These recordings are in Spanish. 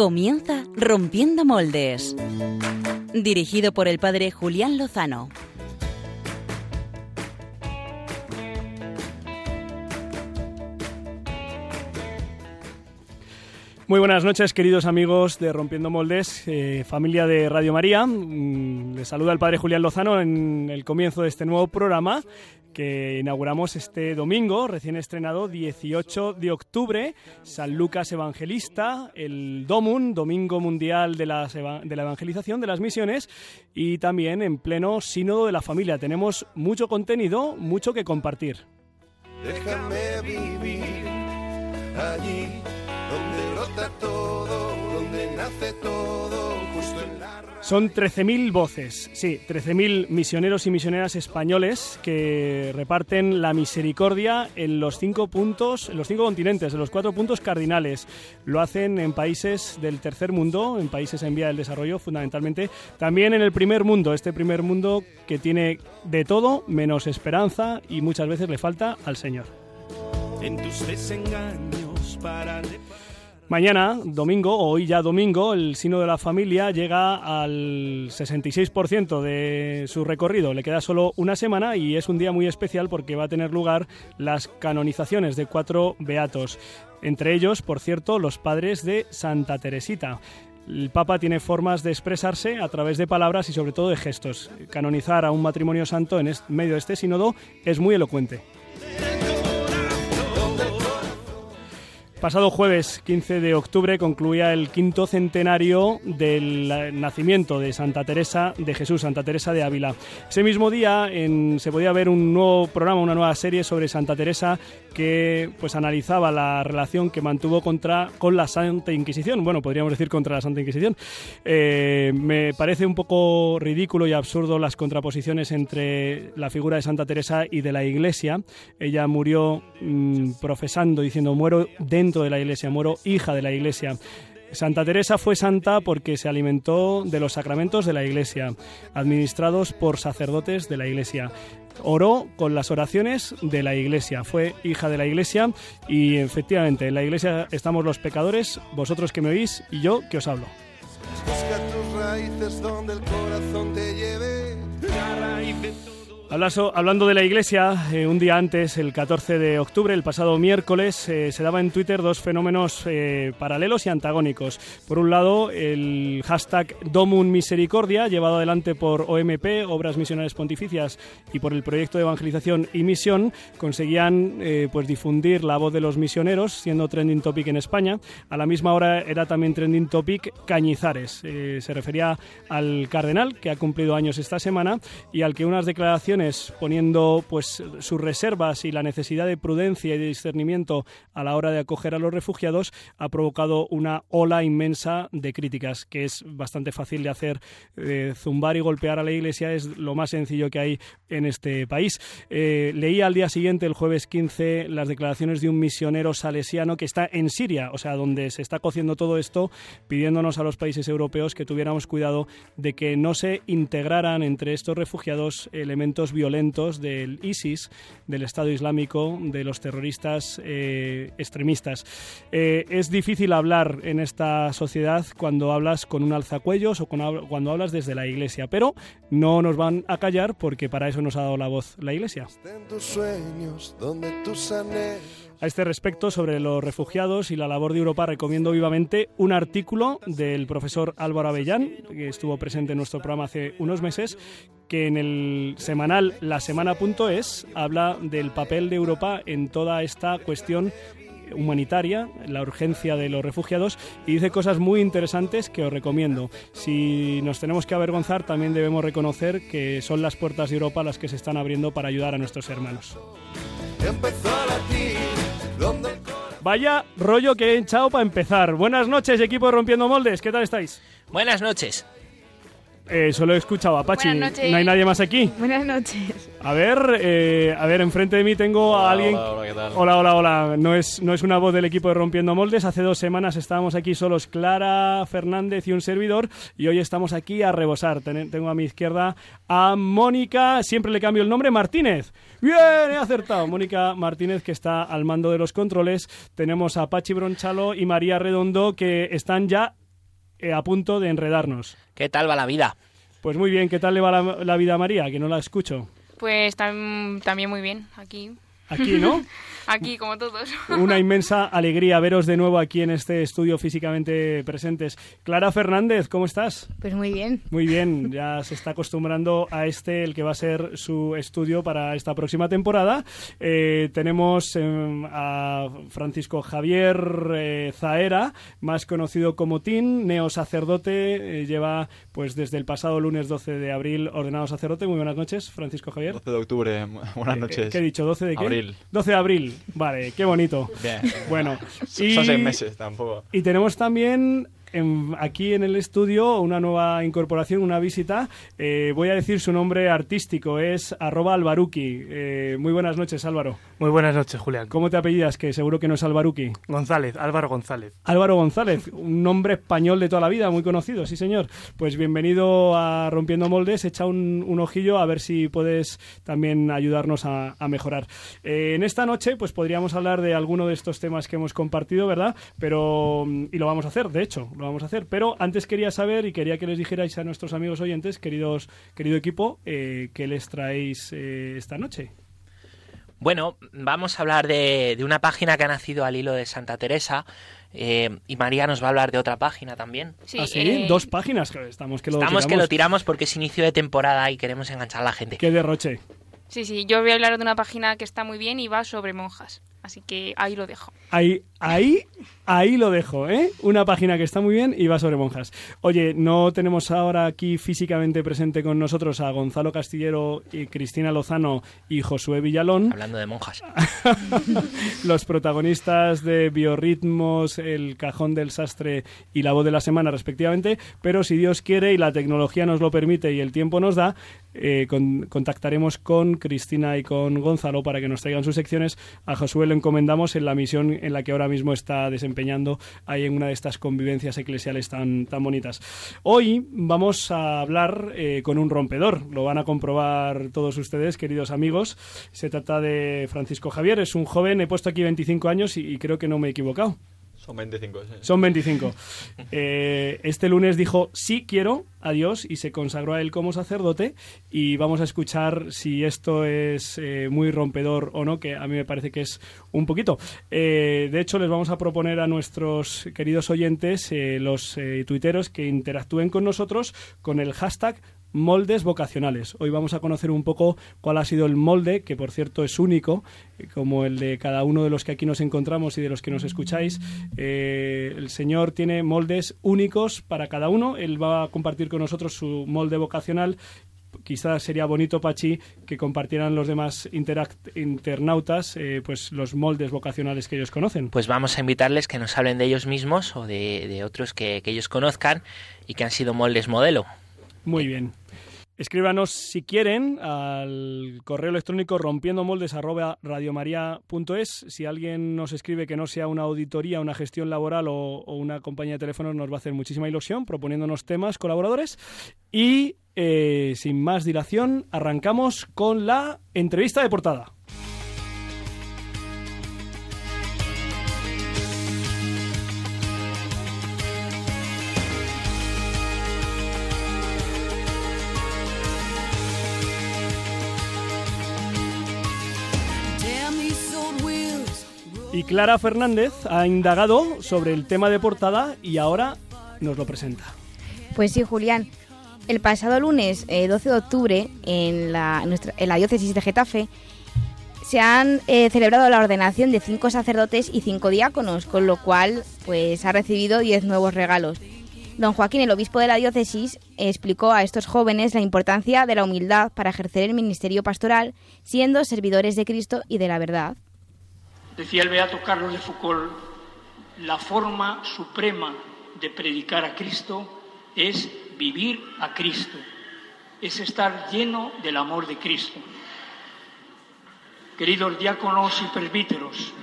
Comienza Rompiendo Moldes. Dirigido por el padre Julián Lozano. Muy buenas noches, queridos amigos de Rompiendo Moldes, eh, familia de Radio María. Mm, les saluda el padre Julián Lozano en el comienzo de este nuevo programa que inauguramos este domingo, recién estrenado 18 de octubre, San Lucas Evangelista, el DOMUN, Domingo Mundial de, de la Evangelización de las Misiones, y también en pleno Sínodo de la Familia. Tenemos mucho contenido, mucho que compartir. Déjame vivir allí donde brota todo, donde nace todo, justo en la son 13.000 voces, sí, 13.000 misioneros y misioneras españoles que reparten la misericordia en los cinco puntos, en los cinco continentes, en los cuatro puntos cardinales. Lo hacen en países del tercer mundo, en países en vía del desarrollo fundamentalmente, también en el primer mundo, este primer mundo que tiene de todo menos esperanza y muchas veces le falta al Señor. En tus desengaños para Mañana, domingo, o hoy ya domingo, el Sino de la Familia llega al 66% de su recorrido. Le queda solo una semana y es un día muy especial porque va a tener lugar las canonizaciones de cuatro beatos. Entre ellos, por cierto, los padres de Santa Teresita. El Papa tiene formas de expresarse a través de palabras y sobre todo de gestos. Canonizar a un matrimonio santo en medio de este sínodo es muy elocuente. Pasado jueves 15 de octubre concluía el quinto centenario del nacimiento de Santa Teresa de Jesús, Santa Teresa de Ávila. Ese mismo día se podía ver un nuevo programa, una nueva serie sobre Santa Teresa que pues analizaba la relación que mantuvo contra, con la Santa Inquisición. Bueno, podríamos decir contra la Santa Inquisición. Eh, me parece un poco ridículo y absurdo las contraposiciones entre la figura de Santa Teresa y de la Iglesia. Ella murió mm, profesando, diciendo muero dentro de la Iglesia, muero hija de la Iglesia. Santa Teresa fue santa porque se alimentó de los sacramentos de la Iglesia, administrados por sacerdotes de la Iglesia. Oró con las oraciones de la Iglesia, fue hija de la Iglesia y efectivamente en la Iglesia estamos los pecadores, vosotros que me oís y yo que os hablo. tus raíces donde el corazón te lleve, Hablando de la iglesia, eh, un día antes, el 14 de octubre, el pasado miércoles, eh, se daba en Twitter dos fenómenos eh, paralelos y antagónicos. Por un lado, el hashtag Domun Misericordia, llevado adelante por OMP, Obras Misionales Pontificias, y por el proyecto de evangelización y misión, conseguían pues difundir la voz de los misioneros, siendo trending topic en España. A la misma hora era también trending topic Cañizares. se refería al cardenal, que ha cumplido años esta semana, y al que unas declaraciones poniendo pues sus reservas y la necesidad de prudencia y de discernimiento a la hora de acoger a los refugiados ha provocado una ola inmensa de críticas que es bastante fácil de hacer. Eh, zumbar y golpear a la iglesia es lo más sencillo que hay en este país. Eh, leí al día siguiente el jueves 15 las declaraciones de un misionero salesiano que está en Siria o sea donde se está cociendo todo esto pidiéndonos a los países europeos que tuviéramos cuidado de que no se integraran entre estos refugiados elementos violentos del ISIS, del Estado Islámico, de los terroristas eh, extremistas. Eh, es difícil hablar en esta sociedad cuando hablas con un alzacuellos o cuando hablas desde la Iglesia, pero no nos van a callar porque para eso nos ha dado la voz la Iglesia. A este respecto, sobre los refugiados y la labor de Europa, recomiendo vivamente un artículo del profesor Álvaro Avellán, que estuvo presente en nuestro programa hace unos meses, que en el semanal lasemana.es habla del papel de Europa en toda esta cuestión humanitaria, la urgencia de los refugiados y dice cosas muy interesantes que os recomiendo. Si nos tenemos que avergonzar, también debemos reconocer que son las puertas de Europa las que se están abriendo para ayudar a nuestros hermanos. Vaya rollo que he echado para empezar. Buenas noches, equipo de Rompiendo Moldes. ¿Qué tal estáis? Buenas noches. Eh, solo he escuchado a Pachi. ¿No hay nadie más aquí? Buenas noches. A ver, eh, a ver, enfrente de mí tengo a alguien. Hola, hola, ¿qué tal? Hola, hola, hola. No es, no es una voz del equipo de Rompiendo Moldes. Hace dos semanas estábamos aquí solos Clara Fernández y un servidor. Y hoy estamos aquí a rebosar. tengo a mi izquierda a Mónica, siempre le cambio el nombre, Martínez. Bien, he acertado. Mónica Martínez, que está al mando de los controles. Tenemos a Pachi Bronchalo y María Redondo, que están ya a punto de enredarnos. ¿Qué tal va la vida? Pues muy bien, ¿qué tal le va la, la vida a María? Que no la escucho. Pues tam- también muy bien, aquí. Aquí, ¿no? Aquí, como todos. Una inmensa alegría veros de nuevo aquí en este estudio físicamente presentes. Clara Fernández, ¿cómo estás? Pues muy bien. Muy bien, ya se está acostumbrando a este, el que va a ser su estudio para esta próxima temporada. Eh, tenemos eh, a Francisco Javier eh, Zaera, más conocido como Tin, neo sacerdote, eh, lleva pues desde el pasado lunes 12 de abril ordenado sacerdote. Muy buenas noches, Francisco Javier. 12 de octubre, buenas Eh, noches. ¿Qué he dicho? ¿12 de qué? Abril. 12 de abril, vale, qué bonito. Bien. Bueno, Son seis meses, tampoco. y tenemos también en- aquí en el estudio una nueva incorporación, una visita. Eh, voy a decir su nombre artístico, es arroba albaruki. Eh, muy buenas noches, Álvaro. Muy buenas noches, Julián. ¿Cómo te apellidas? Que seguro que no es albaruki. González, Álvaro González. Álvaro González, un nombre español de toda la vida, muy conocido, sí señor. Pues bienvenido a Rompiendo Moldes, echa un, un ojillo a ver si puedes también ayudarnos a, a mejorar. Eh, en esta noche, pues podríamos hablar de alguno de estos temas que hemos compartido, ¿verdad? Pero, y lo vamos a hacer, de hecho, lo vamos a hacer. Pero antes quería saber y quería que les dijerais a nuestros amigos oyentes, queridos, querido equipo, eh, qué les traéis eh, esta noche. Bueno, vamos a hablar de, de una página que ha nacido al hilo de Santa Teresa eh, y María nos va a hablar de otra página también. Sí, ¿Ah, sí? eh, Dos páginas, estamos que lo Estamos que tiramos. lo tiramos porque es inicio de temporada y queremos enganchar a la gente. Qué derroche. sí, sí, yo voy a hablar de una página que está muy bien y va sobre monjas. Así que ahí lo dejo. Ahí, ahí, ahí lo dejo, ¿eh? Una página que está muy bien y va sobre monjas. Oye, no tenemos ahora aquí físicamente presente con nosotros a Gonzalo Castillero y Cristina Lozano y Josué Villalón, Hablando de monjas. los protagonistas de Biorritmos, El Cajón del Sastre y La Voz de la Semana, respectivamente, pero si Dios quiere y la tecnología nos lo permite y el tiempo nos da, eh, con- contactaremos con Cristina y con Gonzalo para que nos traigan sus secciones. A Josué lo encomendamos en la misión en la que ahora mismo está desempeñando ahí en una de estas convivencias eclesiales tan, tan bonitas. Hoy vamos a hablar eh, con un rompedor, lo van a comprobar todos ustedes, queridos amigos. Se trata de Francisco Javier, es un joven, he puesto aquí 25 años y, y creo que no me he equivocado. Son 25, sí. Son 25. Eh, este lunes dijo sí quiero a Dios y se consagró a él como sacerdote y vamos a escuchar si esto es eh, muy rompedor o no, que a mí me parece que es un poquito. Eh, de hecho, les vamos a proponer a nuestros queridos oyentes, los tuiteros, que interactúen con nosotros con el hashtag moldes vocacionales. Hoy vamos a conocer un poco cuál ha sido el molde, que por cierto es único, eh, como el de cada uno de los que aquí nos encontramos y de los que nos escucháis. Eh, el Señor tiene moldes únicos para cada uno. Él va a compartir con nosotros su molde vocacional. Quizás sería bonito, Pachi, que compartieran los demás internautas eh, pues los moldes vocacionales que ellos conocen. Pues vamos a invitarles que nos hablen de ellos mismos o de, de otros que, que ellos conozcan y que han sido moldes modelo. Muy bien. Escríbanos si quieren al correo electrónico rompiendomoldes@radiomaria.es. Si alguien nos escribe que no sea una auditoría, una gestión laboral o, o una compañía de teléfonos, nos va a hacer muchísima ilusión proponiéndonos temas, colaboradores. Y eh, sin más dilación, arrancamos con la entrevista de portada. Y Clara Fernández ha indagado sobre el tema de portada y ahora nos lo presenta. Pues sí, Julián. El pasado lunes, eh, 12 de octubre, en la, diócesis de Getafe, se han eh, celebrado la ordenación de cinco sacerdotes y cinco diáconos, con lo cual pues ha recibido 10 nuevos regalos. Don Joaquín, el obispo de la diócesis, explicó a estos jóvenes la importancia de la humildad para ejercer el ministerio pastoral, siendo servidores de Cristo y de la verdad. Decía el beato Carlos de Foucault, la forma suprema de predicar a Cristo es vivir a Cristo, es estar lleno del amor de Cristo. Queridos diáconos y presbíteros,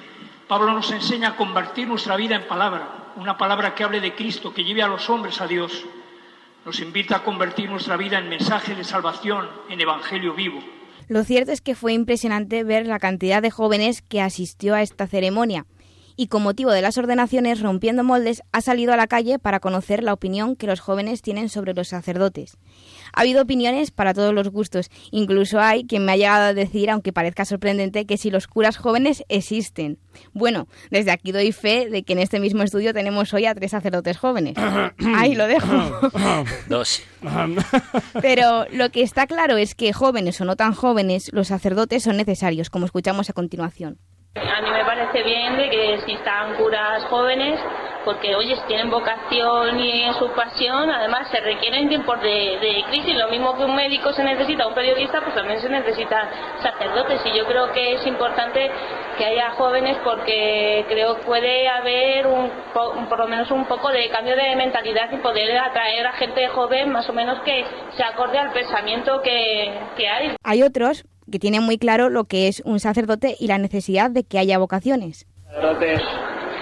Pablo nos enseña a convertir nuestra vida en palabra, una palabra que hable de Cristo, que lleve a los hombres a Dios. Nos invita a convertir nuestra vida en mensaje de salvación, en evangelio vivo. Lo cierto es que fue impresionante ver la cantidad de jóvenes que asistió a esta ceremonia y con motivo de las ordenaciones Rompiendo Moldes ha salido a la calle para conocer la opinión que los jóvenes tienen sobre los sacerdotes. Ha habido opiniones para todos los gustos, incluso hay quien me ha llegado a decir, aunque parezca sorprendente, que si los curas jóvenes existen. Bueno, desde aquí doy fe de que en este mismo estudio tenemos hoy a tres sacerdotes jóvenes. Ahí lo dejo. Dos. Pero lo que está claro es que jóvenes o no tan jóvenes, los sacerdotes son necesarios, como escuchamos a continuación. A mí me parece bien de que existan curas jóvenes, porque oye, si tienen vocación y su pasión, además se requieren tiempos de, de crisis. Lo mismo que un médico se necesita, un periodista, pues también se necesitan sacerdotes. Y yo creo que es importante que haya jóvenes porque creo que puede haber un, po- por lo menos un poco de cambio de mentalidad y poder atraer a gente joven más o menos que se acorde al pensamiento que, que hay. Hay otros que tienen muy claro lo que es un sacerdote y la necesidad de que haya vocaciones. sacerdotes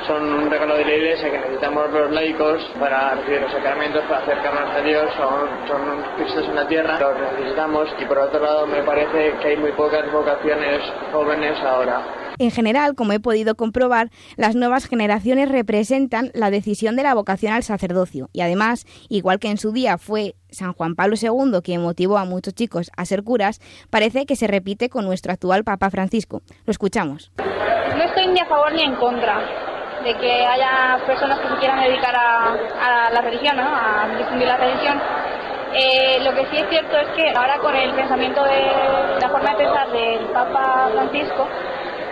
son un regalo de la iglesia que necesitamos los laicos para recibir los sacramentos, para acercarnos a Dios, son, son cristos en la tierra, los necesitamos y por otro lado me parece que hay muy pocas vocaciones jóvenes ahora. En general, como he podido comprobar, las nuevas generaciones representan la decisión de la vocación al sacerdocio y además, igual que en su día fue San Juan Pablo II quien motivó a muchos chicos a ser curas, parece que se repite con nuestro actual Papa Francisco. Lo escuchamos. No estoy ni a favor ni en contra de que haya personas que se quieran dedicar a, a la religión, ¿no? a difundir la religión. Eh, lo que sí es cierto es que ahora con el pensamiento de la forma de pensar del Papa Francisco,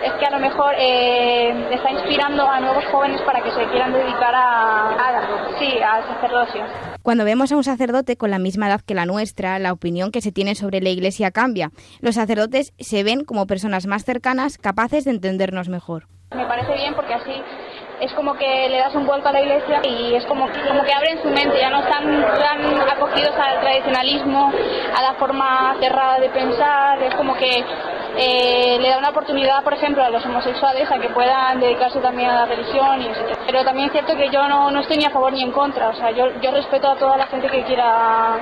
es que a lo mejor eh, está inspirando a nuevos jóvenes para que se quieran dedicar a, a- sí, al sacerdocio. Cuando vemos a un sacerdote con la misma edad que la nuestra, la opinión que se tiene sobre la Iglesia cambia. Los sacerdotes se ven como personas más cercanas, capaces de entendernos mejor. Me parece bien porque así es como que le das un vuelco a la iglesia y es como, como que abren su mente, ya no están tan acogidos al tradicionalismo, a la forma cerrada de pensar, es como que eh, le da una oportunidad, por ejemplo, a los homosexuales a que puedan dedicarse también a la religión. Y. Pero también es cierto que yo no, no estoy ni a favor ni en contra, o sea, yo, yo respeto a toda la gente que quiera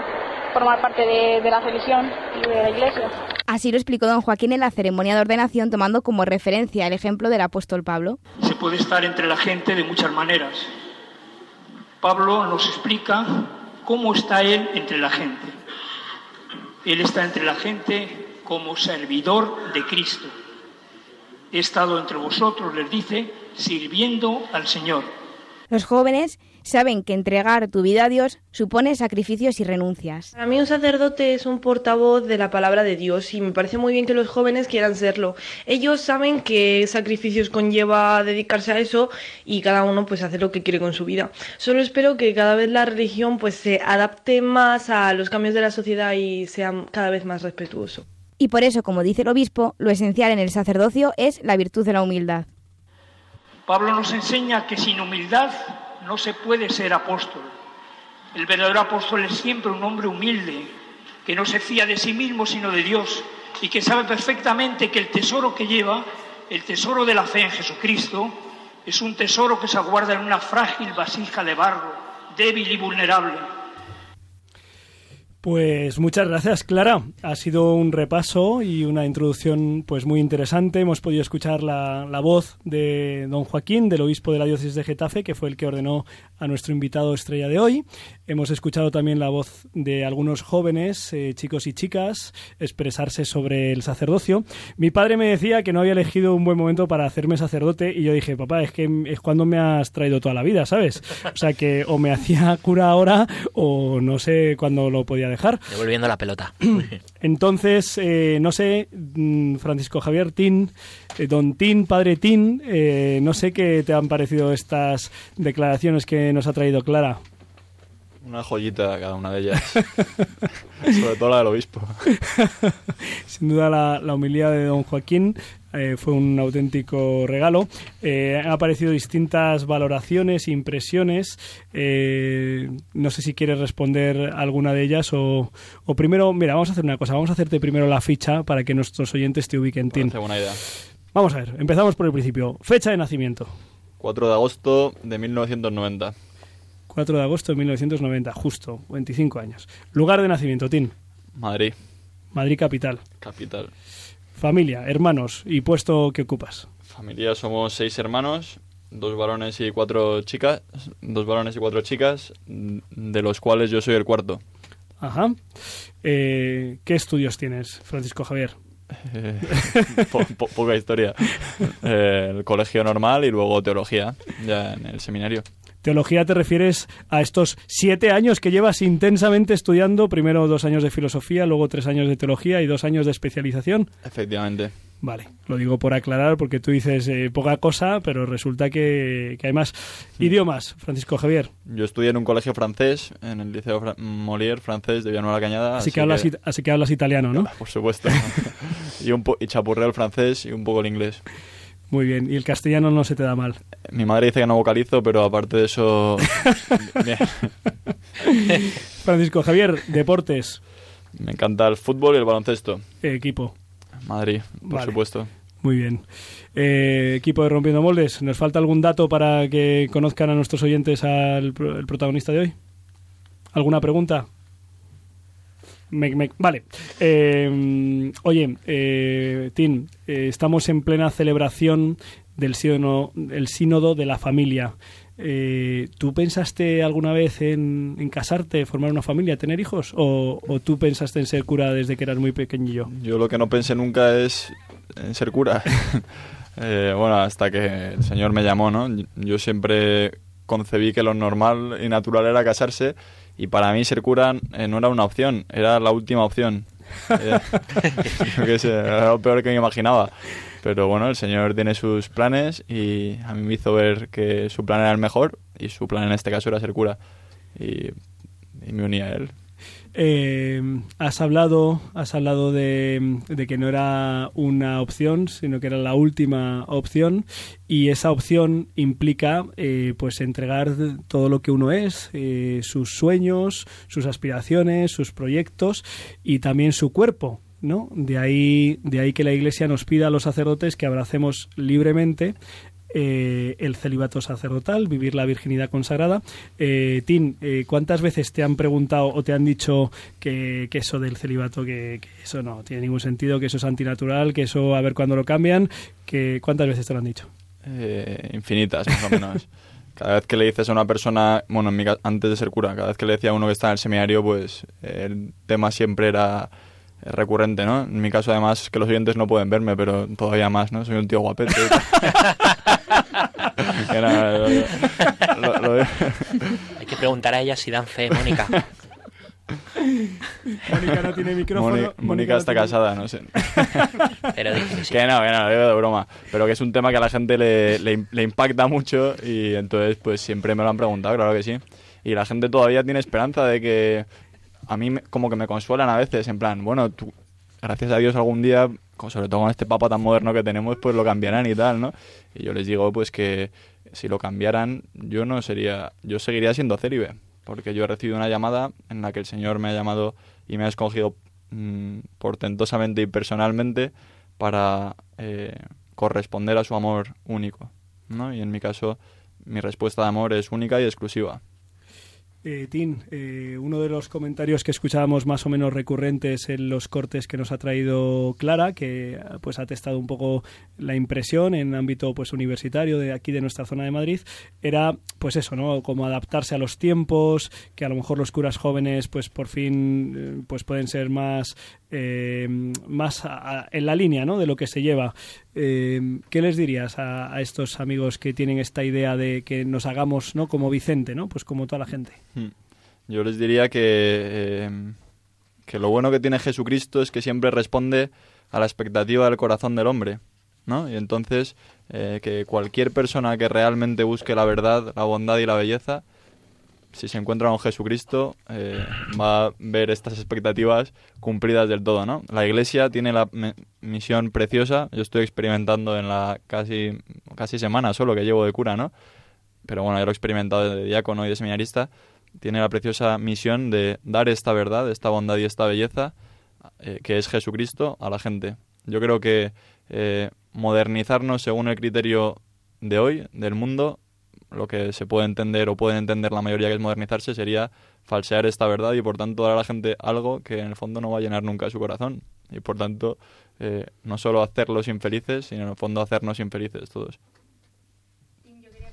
formar parte de, de la religión y de la iglesia. Así lo explicó don Joaquín en la ceremonia de ordenación, tomando como referencia el ejemplo del apóstol Pablo. Se puede estar entre la gente de muchas maneras. Pablo nos explica cómo está él entre la gente. Él está entre la gente como servidor de Cristo. He estado entre vosotros, les dice, sirviendo al Señor. Los jóvenes saben que entregar tu vida a Dios supone sacrificios y renuncias. Para mí un sacerdote es un portavoz de la palabra de Dios y me parece muy bien que los jóvenes quieran serlo. Ellos saben qué sacrificios conlleva dedicarse a eso y cada uno pues hace lo que quiere con su vida. Solo espero que cada vez la religión pues se adapte más a los cambios de la sociedad y sea cada vez más respetuoso. Y por eso, como dice el obispo, lo esencial en el sacerdocio es la virtud de la humildad. Pablo nos enseña que sin humildad no se puede ser apóstol. El verdadero apóstol es siempre un hombre humilde, que no se fía de sí mismo sino de Dios y que sabe perfectamente que el tesoro que lleva, el tesoro de la fe en Jesucristo, es un tesoro que se aguarda en una frágil vasija de barro, débil y vulnerable. Pues muchas gracias, Clara. Ha sido un repaso y una introducción pues muy interesante. Hemos podido escuchar la, la voz de don Joaquín, del obispo de la diócesis de Getafe, que fue el que ordenó a nuestro invitado estrella de hoy. Hemos escuchado también la voz de algunos jóvenes, eh, chicos y chicas, expresarse sobre el sacerdocio. Mi padre me decía que no había elegido un buen momento para hacerme sacerdote y yo dije, papá, es que es cuando me has traído toda la vida, ¿sabes? O sea que o me hacía cura ahora o no sé cuándo lo podía dejar. Devolviendo la pelota. Entonces, eh, no sé, mm, Francisco Javier Tin, eh, don Tin, padre Tin, eh, no sé qué te han parecido estas declaraciones que nos ha traído Clara. Una joyita cada una de ellas. Sobre todo la del obispo. Sin duda la, la humildad de don Joaquín eh, fue un auténtico regalo. Eh, han aparecido distintas valoraciones, impresiones. Eh, no sé si quieres responder alguna de ellas o, o primero, mira, vamos a hacer una cosa. Vamos a hacerte primero la ficha para que nuestros oyentes te ubiquen. Tin. Buena idea. Vamos a ver, empezamos por el principio. Fecha de nacimiento. 4 de agosto de 1990. 4 de agosto de 1990, justo, 25 años. Lugar de nacimiento, Tin. Madrid, Madrid capital. capital. Familia, hermanos y puesto que ocupas. Familia somos seis hermanos dos varones y cuatro chicas, dos varones y cuatro chicas, de los cuales yo soy el cuarto. Ajá. Eh, ¿Qué estudios tienes, Francisco Javier? Eh, po- po- poca historia. Eh, el colegio normal y luego teología, ya en el seminario. Teología te refieres a estos siete años que llevas intensamente estudiando, primero dos años de filosofía, luego tres años de teología y dos años de especialización. Efectivamente. Vale, lo digo por aclarar porque tú dices eh, poca cosa, pero resulta que, que hay más. Idiomas, Francisco Javier. Yo estudié en un colegio francés, en el Liceo Fra- Molière francés de Villanueva la Cañada. Así, que, hablas, así que hablas italiano, ¿no? Por supuesto. y, un po- y chapurreo el francés y un poco el inglés. Muy bien, y el castellano no se te da mal. Mi madre dice que no vocalizo, pero aparte de eso... Francisco Javier, deportes, Me encanta el fútbol y el baloncesto. equipo. Madrid, por Vale. supuesto. Muy bien. Eh, equipo de Rompiendo Moldes, ¿nos falta algún dato para que conozcan a nuestros oyentes al el protagonista de hoy? ¿Alguna pregunta? Me- me- vale. Eh, oye, eh, Tim, eh, estamos en plena celebración del sínodo, el sínodo de la familia. Eh, ¿Tú pensaste alguna vez en, en casarte, formar una familia, tener hijos? ¿O, o tú pensaste en ser cura desde que eras muy pequeñillo? Yo lo que no pensé nunca es en ser cura. Eh, bueno, hasta que el Señor me llamó, ¿no? Yo siempre concebí que lo normal y natural era casarse y para mí ser cura eh, no era una opción, era la última opción. Eh, qué sé, era lo peor que me imaginaba. Pero bueno, el Señor tiene sus planes y a mí me hizo ver que su plan era el mejor y su plan en este caso era ser cura. Y, y me uní a él. Eh, has hablado, has hablado de, de que no era una opción, sino que era la última opción, y esa opción implica, eh, pues, entregar todo lo que uno es, eh, sus sueños, sus aspiraciones, sus proyectos y también su cuerpo. ¿No? De ahí, de ahí que la Iglesia nos pida a los sacerdotes que abracemos libremente eh, el celibato sacerdotal, vivir la virginidad consagrada. Eh, Tim, eh, ¿cuántas veces te han preguntado o te han dicho que, que eso del celibato, que, eso no tiene ningún sentido, que eso es antinatural, que eso a ver cuándo lo cambian? Que, ¿Cuántas veces te lo han dicho? Eh, infinitas, más o menos. Cada vez que le dices a una persona, bueno, antes de ser cura, cada vez que le decía a uno que está en el seminario, pues el tema siempre era recurrente, ¿no? En mi caso, además, que los oyentes no pueden verme, pero todavía más, ¿no? Soy un tío guapete. Que nada, lo- lo- lo- Hay que preguntar a ella si dan fe, Mónica. Mónica no tiene micrófono. Mónica, Mónica no está tiene- casada, no sé. Pero que sí. Que no, que no, lo digo de broma. Pero que es un tema que a la gente le, le, le impacta mucho y entonces pues siempre me lo han preguntado, claro que sí. Y la gente todavía tiene esperanza de que a mí como que me consuelan a veces, en plan, bueno, tú, gracias a Dios algún día, sobre todo con este papa tan moderno que tenemos, pues lo cambiarán y tal, ¿no? Y yo les digo pues que si lo cambiaran, yo no sería, yo seguiría siendo célibe, porque yo he recibido una llamada en la que el Señor me ha llamado y me ha escogido mm, portentosamente y personalmente para eh, corresponder a su amor único, ¿no? Y en mi caso, mi respuesta de amor es única y exclusiva. Eh, eh, uno de los comentarios que escuchábamos más o menos recurrentes en los cortes que nos ha traído Clara, que pues ha testado un poco la impresión en ámbito pues universitario de aquí de nuestra zona de Madrid, era pues eso, ¿no? Como adaptarse a los tiempos, que a lo mejor los curas jóvenes pues por fin eh, pues pueden ser más eh, más a- en la línea, ¿no? De lo que se lleva. Eh, ¿Qué les dirías a, estos amigos que tienen esta idea de que nos hagamos, ¿no? Como Vicente, ¿no? Pues como toda la gente. Hmm. Yo les diría que, eh, que lo bueno que tiene Jesucristo es que siempre responde a la expectativa del corazón del hombre, ¿no? Y entonces que cualquier persona que realmente busque la verdad, la bondad y la belleza, si se encuentra con Jesucristo, eh, va a ver estas expectativas cumplidas del todo, ¿no? La Iglesia tiene la misión preciosa, yo estoy experimentando en la casi, casi semana solo que llevo de cura, ¿no? Pero bueno, ya lo he experimentado de diácono y de seminarista, tiene la preciosa misión de dar esta verdad, esta bondad y esta belleza, eh, que es Jesucristo, a la gente. Yo creo que eh, modernizarnos según el criterio de hoy, del mundo, lo que se puede entender o pueden entender la mayoría que es modernizarse sería falsear esta verdad y por tanto dar a la gente algo que en el fondo no va a llenar nunca su corazón y por tanto eh, no solo hacerlos infelices sino en el fondo hacernos infelices todos.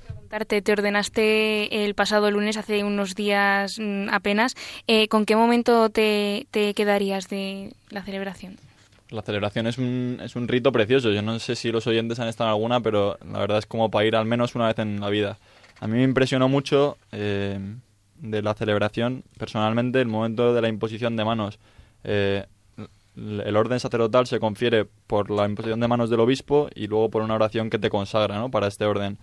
preguntarte, te ordenaste el pasado lunes, hace unos días mm, apenas. Eh, ¿Con qué momento te, te quedarías de la celebración? La celebración es un, es un rito precioso. Yo no sé si los oyentes han estado en alguna, pero la verdad es como para ir al menos una vez en la vida. A mí me impresionó mucho eh, de la celebración, personalmente, el momento de la imposición de manos. Eh, el orden sacerdotal se confiere por la imposición de manos del obispo y luego por una oración que te consagra ¿no? para este orden.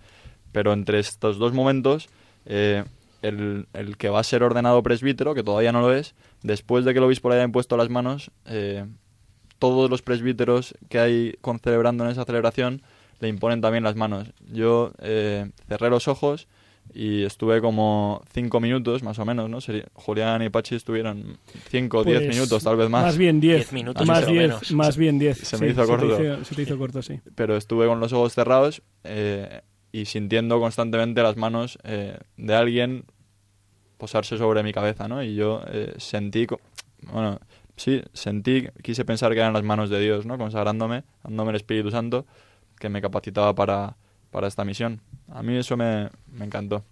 Pero entre estos dos momentos, eh, el, el, que va a ser ordenado presbítero, que todavía no lo es, después de que el obispo le haya impuesto las manos, eh, todos los presbíteros que hay con celebrando en esa celebración le imponen también las manos. Yo eh, cerré los ojos y estuve como cinco minutos más o menos, ¿no? Julián y Pachi estuvieron cinco o diez Pues, minutos, tal vez más. Más bien diez. Diez minutos, más diez, menos. más bien diez. Se me sí, hizo corto. te hizo- se te hizo corto, sí. Pero estuve con los ojos cerrados eh, y sintiendo constantemente las manos eh, de alguien posarse sobre mi cabeza, ¿no? Y yo eh, sentí, co- bueno, sí, sentí, quise pensar que eran las manos de Dios, ¿no? Consagrándome, dándome el Espíritu Santo que me capacitaba para, para esta misión. A mí eso me, me encantó.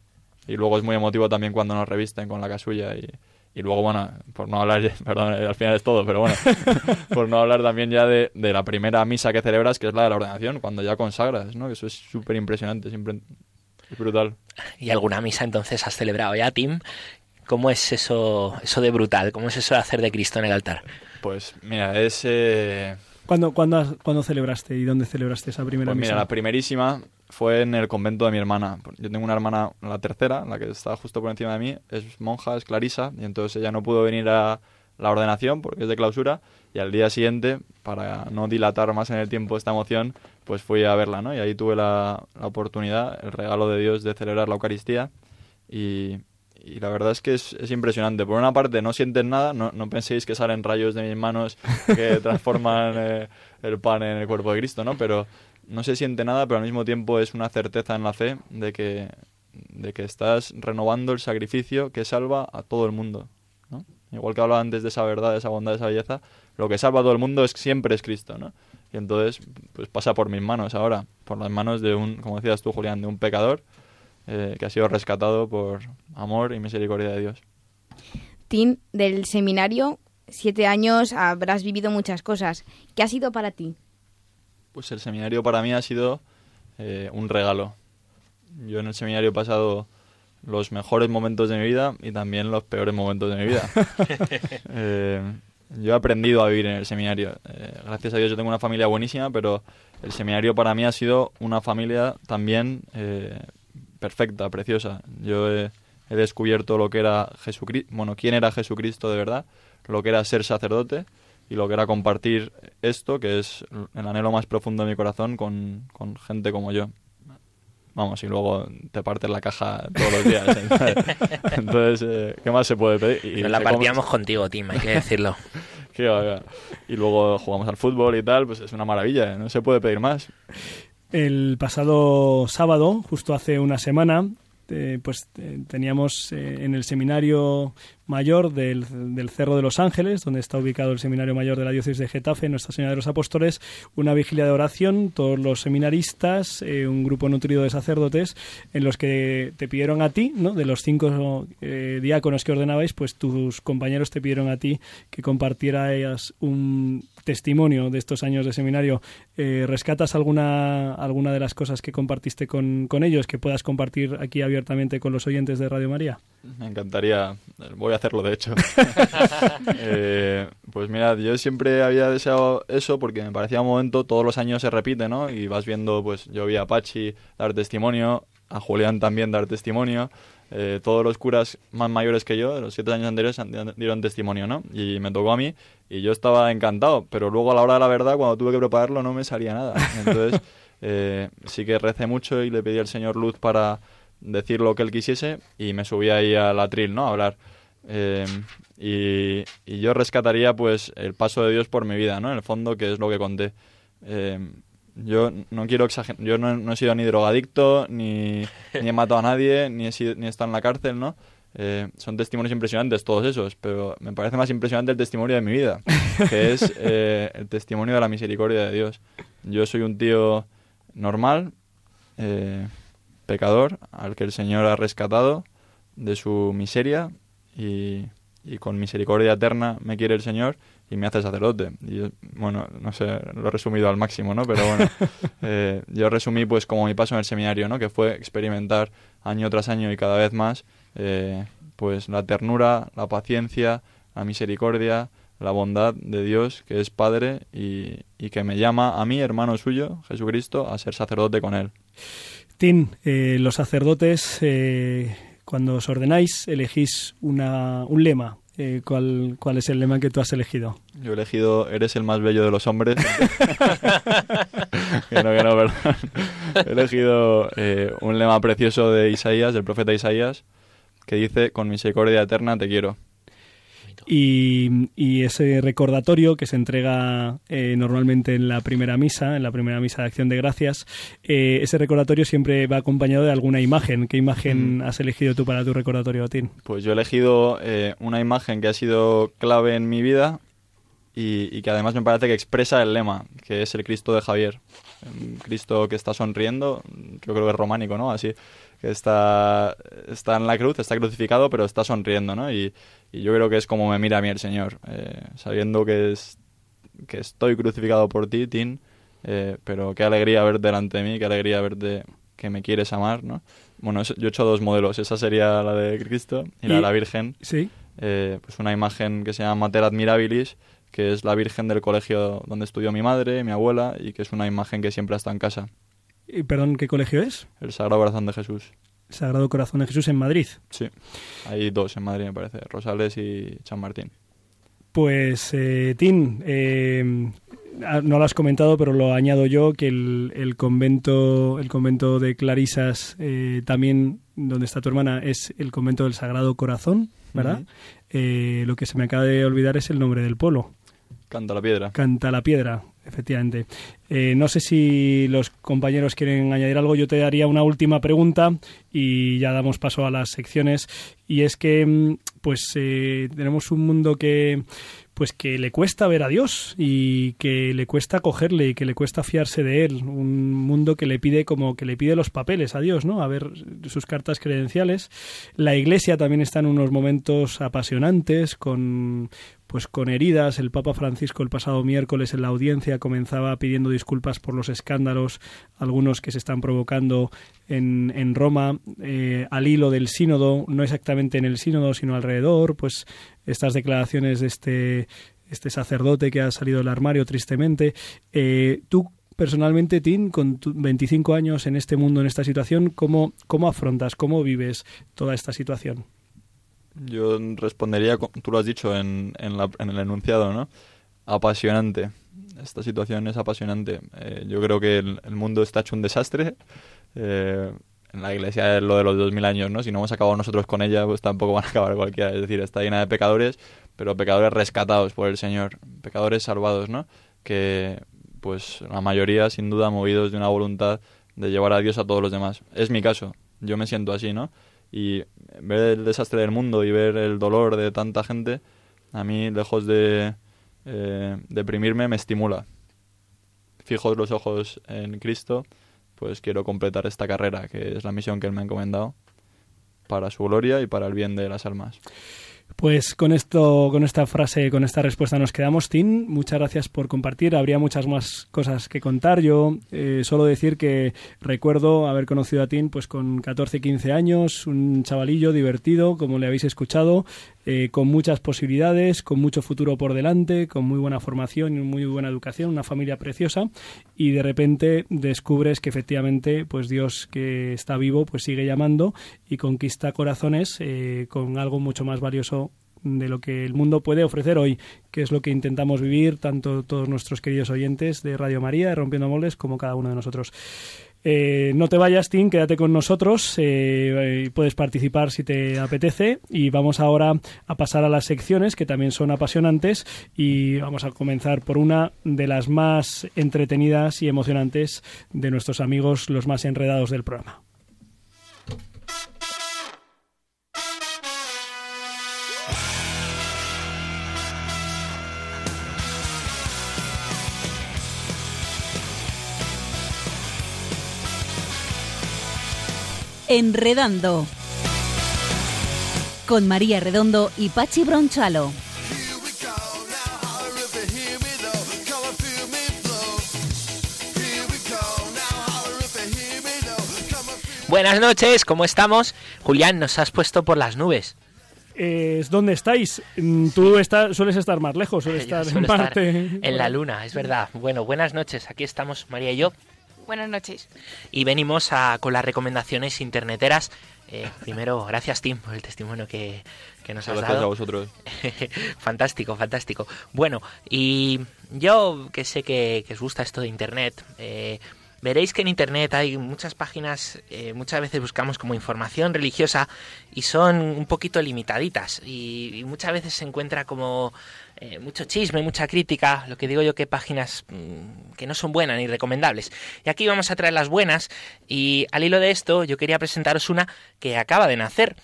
Y luego es muy emotivo también cuando nos revisten con la casulla y, y luego, bueno, por no hablar, perdón, eh, al final es todo, pero bueno, por no hablar también ya de, de la primera misa que celebras, que es la de la ordenación, cuando ya consagras, ¿no? Que eso es súper impresionante, siempre es brutal. ¿Y alguna misa entonces has celebrado ya, Tim? ¿Cómo es eso, eso de brutal? ¿Cómo es eso de hacer de Cristo en el altar? Pues mira, es... eh, ¿Cuándo, cuándo, celebraste y dónde celebraste esa primera Pues mira, misa? la primerísima fue en el convento de mi hermana. Yo tengo una hermana, la tercera, la que está justo por encima de mí, es monja, es clarisa, y entonces ella no pudo venir a la ordenación porque es de clausura, y al día siguiente, para no dilatar más en el tiempo esta emoción, pues fui a verla, ¿no? Y ahí tuve la, la oportunidad, el regalo de Dios de celebrar la Eucaristía, y, y la verdad es que es, es impresionante. Por una parte, no sientes nada, no, no penséis que salen rayos de mis manos que transforman eh, el pan en el cuerpo de Cristo, ¿no? Pero no se siente nada, pero al mismo tiempo es una certeza en la fe de que, de que estás renovando el sacrificio que salva a todo el mundo, ¿no? Igual que hablaba antes de esa verdad, de esa bondad, de esa belleza, lo que salva a todo el mundo es siempre es Cristo, ¿no? Y entonces, pues pasa por mis manos ahora, por las manos de un, como decías tú, Julián, de un pecador eh, que ha sido rescatado por amor y misericordia de Dios. Tim, del seminario, siete años, habrás vivido muchas cosas. ¿Qué ha sido para ti? Pues el seminario para mí ha sido eh, un regalo. Yo en el seminario he pasado los mejores momentos de mi vida y también los peores momentos de mi vida. Eh, yo he aprendido a vivir en el seminario. Eh, gracias a Dios yo tengo una familia buenísima, pero el seminario para mí ha sido una familia también eh, perfecta, preciosa. Yo he, he descubierto lo que era Jesucristo, bueno, quién era Jesucristo de verdad, lo que era ser sacerdote y lo que era compartir esto, que es el anhelo más profundo de mi corazón, con, con gente como yo. Vamos, y luego te partes la caja todos los días. ¿eh? Entonces, eh, ¿qué más se puede pedir? Y Nos la partíamos contigo, Tim, hay que decirlo. Y luego jugamos al fútbol y tal, pues es una maravilla, ¿eh? no se puede pedir más. El pasado sábado, justo hace una semana, eh, pues eh, teníamos eh, en el seminario mayor del, del Cerro de los Ángeles, donde está ubicado el seminario mayor de la diócesis de Getafe, Nuestra Señora de los Apóstoles, una vigilia de oración, todos los seminaristas, eh, un grupo nutrido de sacerdotes, en los que te pidieron a ti, ¿no? de los cinco eh, diáconos que ordenabais, pues tus compañeros te pidieron a ti que compartieras un testimonio de estos años de seminario. Eh, ¿Rescatas alguna, alguna de las cosas que compartiste con, con ellos que puedas compartir aquí abiertamente con los oyentes de Radio María? Me encantaría, voy a hacerlo de hecho. Eh, pues mira, yo siempre había deseado eso porque me parecía un momento, todos los años se repite, ¿no? Y vas viendo, pues yo vi a Pachi dar testimonio, a Julián también dar testimonio, eh, todos los curas más mayores que yo, de los siete años anteriores, dieron testimonio, ¿no? Y me tocó a mí y yo estaba encantado, pero luego a la hora de la verdad, cuando tuve que prepararlo, no me salía nada. Entonces, eh, sí que recé mucho y le pedí al Señor luz para decir lo que él quisiese y me subí ahí al atril, ¿no? A hablar. Eh, y, y yo rescataría pues el paso de Dios por mi vida, ¿no? En el fondo, que es lo que conté. Eh, yo no quiero exagerar, yo no, no he sido ni drogadicto, ni, ni he matado a nadie, ni he, sido- ni he estado en la cárcel, ¿no? Eh, son testimonios impresionantes todos esos, pero me parece más impresionante el testimonio de mi vida, que es eh, el testimonio de la misericordia de Dios. Yo soy un tío normal, eh, pecador al que el Señor ha rescatado de su miseria y, y con misericordia eterna me quiere el Señor y me hace sacerdote. Y yo, bueno, no sé, lo he resumido al máximo, ¿no? Pero bueno, eh, yo resumí pues como mi paso en el seminario, ¿no? Que fue experimentar año tras año y cada vez más eh, pues la ternura, la paciencia, la misericordia, la bondad de Dios, que es Padre y, y que me llama a mí, hermano suyo, Jesucristo, a ser sacerdote con Él. Tim, eh, los sacerdotes, eh, cuando os ordenáis, elegís una, un lema. Eh, ¿cuál, ¿Cuál es el lema que tú has elegido? Yo he elegido Eres el más bello de los hombres. que no, que no, perdón. He elegido eh, un lema precioso de Isaías, del profeta Isaías, que dice, con misericordia eterna te quiero. Y, y ese recordatorio que se entrega eh, normalmente en la primera misa, en la primera misa de acción de gracias, eh, ese recordatorio siempre va acompañado de alguna imagen. ¿Qué imagen has elegido tú para tu recordatorio, Tim? Pues yo he elegido eh, una imagen que ha sido clave en mi vida y, y que además me parece que expresa el lema, que es el Cristo de Javier. Cristo que está sonriendo, yo creo que es románico, ¿no? Así, que está, está en la cruz, está crucificado, pero está sonriendo, ¿no? Y, y yo creo que es como me mira a mí el Señor, eh, sabiendo que, es, que estoy crucificado por ti, Tin, eh, pero qué alegría verte delante de mí, qué alegría verte que me quieres amar, ¿no? Bueno, yo he hecho dos modelos, esa sería la de Cristo y, la de la Virgen. Sí. Eh, pues una imagen que se llama Mater Admirabilis, que es la Virgen del colegio donde estudió mi madre, mi abuela, y que es una imagen que siempre está en casa. Y, Perdón, ¿qué colegio es? El Sagrado Corazón de Jesús. Sagrado Corazón de Jesús en Madrid. Sí, hay dos en Madrid, me parece, Rosales y San Martín. Pues, eh, Tim, eh, no lo has comentado, pero lo añado yo, que el, el convento el convento de Clarisas, eh, también donde está tu hermana, es el convento del Sagrado Corazón, ¿verdad? Lo que se me acaba de olvidar es el nombre del pueblo. Canta la piedra. Canta la piedra, efectivamente. Eh, no sé si los compañeros quieren añadir algo. Yo te daría una última pregunta y ya damos paso a las secciones. Y es que, mm, pues, eh, tenemos un mundo que, pues, que le cuesta ver a Dios y que le cuesta cogerle y que le cuesta fiarse de él. Un mundo que le pide como que le pide los papeles a Dios, ¿no? A ver sus cartas credenciales. La Iglesia también está en unos momentos apasionantes con pues con heridas. El Papa Francisco el pasado miércoles en la audiencia comenzaba pidiendo disculpas por los escándalos, algunos que se están provocando en, en Roma, eh, al hilo del sínodo, no exactamente en el sínodo, sino alrededor, pues estas declaraciones de este, este sacerdote que ha salido del armario tristemente. Eh, tú personalmente, Tim, con tu 25 años en este mundo, en esta situación, ¿cómo, cómo afrontas, cómo vives toda esta situación? Yo respondería, tú lo has dicho en, en, la- en el enunciado, ¿no? Apasionante. Esta situación es apasionante. Eh, yo creo que el, el mundo está hecho un desastre. Eh, en la iglesia es lo de los 2000 años, ¿no? Si no hemos acabado nosotros con ella, pues tampoco van a acabar cualquiera. Es decir, está llena de pecadores, pero pecadores rescatados por el Señor. Pecadores salvados, ¿no? Que, pues, la mayoría, sin duda, movidos de una voluntad de llevar a Dios a todos los demás. Es mi caso. Yo me siento así, ¿no? Y ver el desastre del mundo y ver el dolor de tanta gente, a mí, lejos de eh, deprimirme, me estimula. Fijos los ojos en Cristo, pues quiero completar esta carrera, que es la misión que Él me ha encomendado, para su gloria y para el bien de las almas. Pues con esto, con esta frase, con esta respuesta nos quedamos, Tim. Muchas gracias por compartir. Habría muchas más cosas que contar. Yo eh, solo decir que recuerdo haber conocido a Tim pues con 14, 15 años, un chavalillo divertido, como le habéis escuchado, eh, con muchas posibilidades, con mucho futuro por delante, con muy buena formación y muy buena educación, una familia preciosa. Y de repente descubres que efectivamente, pues Dios que está vivo, pues sigue llamando y conquista corazones eh, con algo mucho más valioso de lo que el mundo puede ofrecer hoy, que es lo que intentamos vivir tanto todos nuestros queridos oyentes de Radio María, de Rompiendo Moldes, como cada uno de nosotros. Eh, no te vayas, Tim, quédate con nosotros. eh, eh, puedes participar si te apetece. Y vamos ahora a pasar a las secciones que también son apasionantes. Y vamos a comenzar por una de las más entretenidas y emocionantes de nuestros amigos, los más enredados del programa. Enredando. Con María Redondo y Pachi Bronchalo. Buenas noches, ¿cómo estamos? Julián, nos has puesto por las nubes. Es ¿Dónde estáis? Mm, Tú estás, sueles estar más lejos, sueles estar en suelo estar parte. en la luna, es verdad. Bueno, buenas noches, aquí estamos María y yo. Buenas noches. Y venimos a, con las recomendaciones interneteras. Eh, primero, gracias Tim por el testimonio que, que nos has Gracias dado. a vosotros. fantástico, fantástico. Bueno, y yo que sé que, que os gusta esto de Internet, eh, veréis que en Internet hay muchas páginas, eh, muchas veces buscamos como información religiosa y son un poquito limitaditas y, y muchas veces se encuentra como eh, mucho chisme, mucha crítica, lo que digo yo que páginas mm, que no son buenas ni recomendables. Y aquí vamos a traer las buenas y al hilo de esto yo quería presentaros una que acaba de nacer,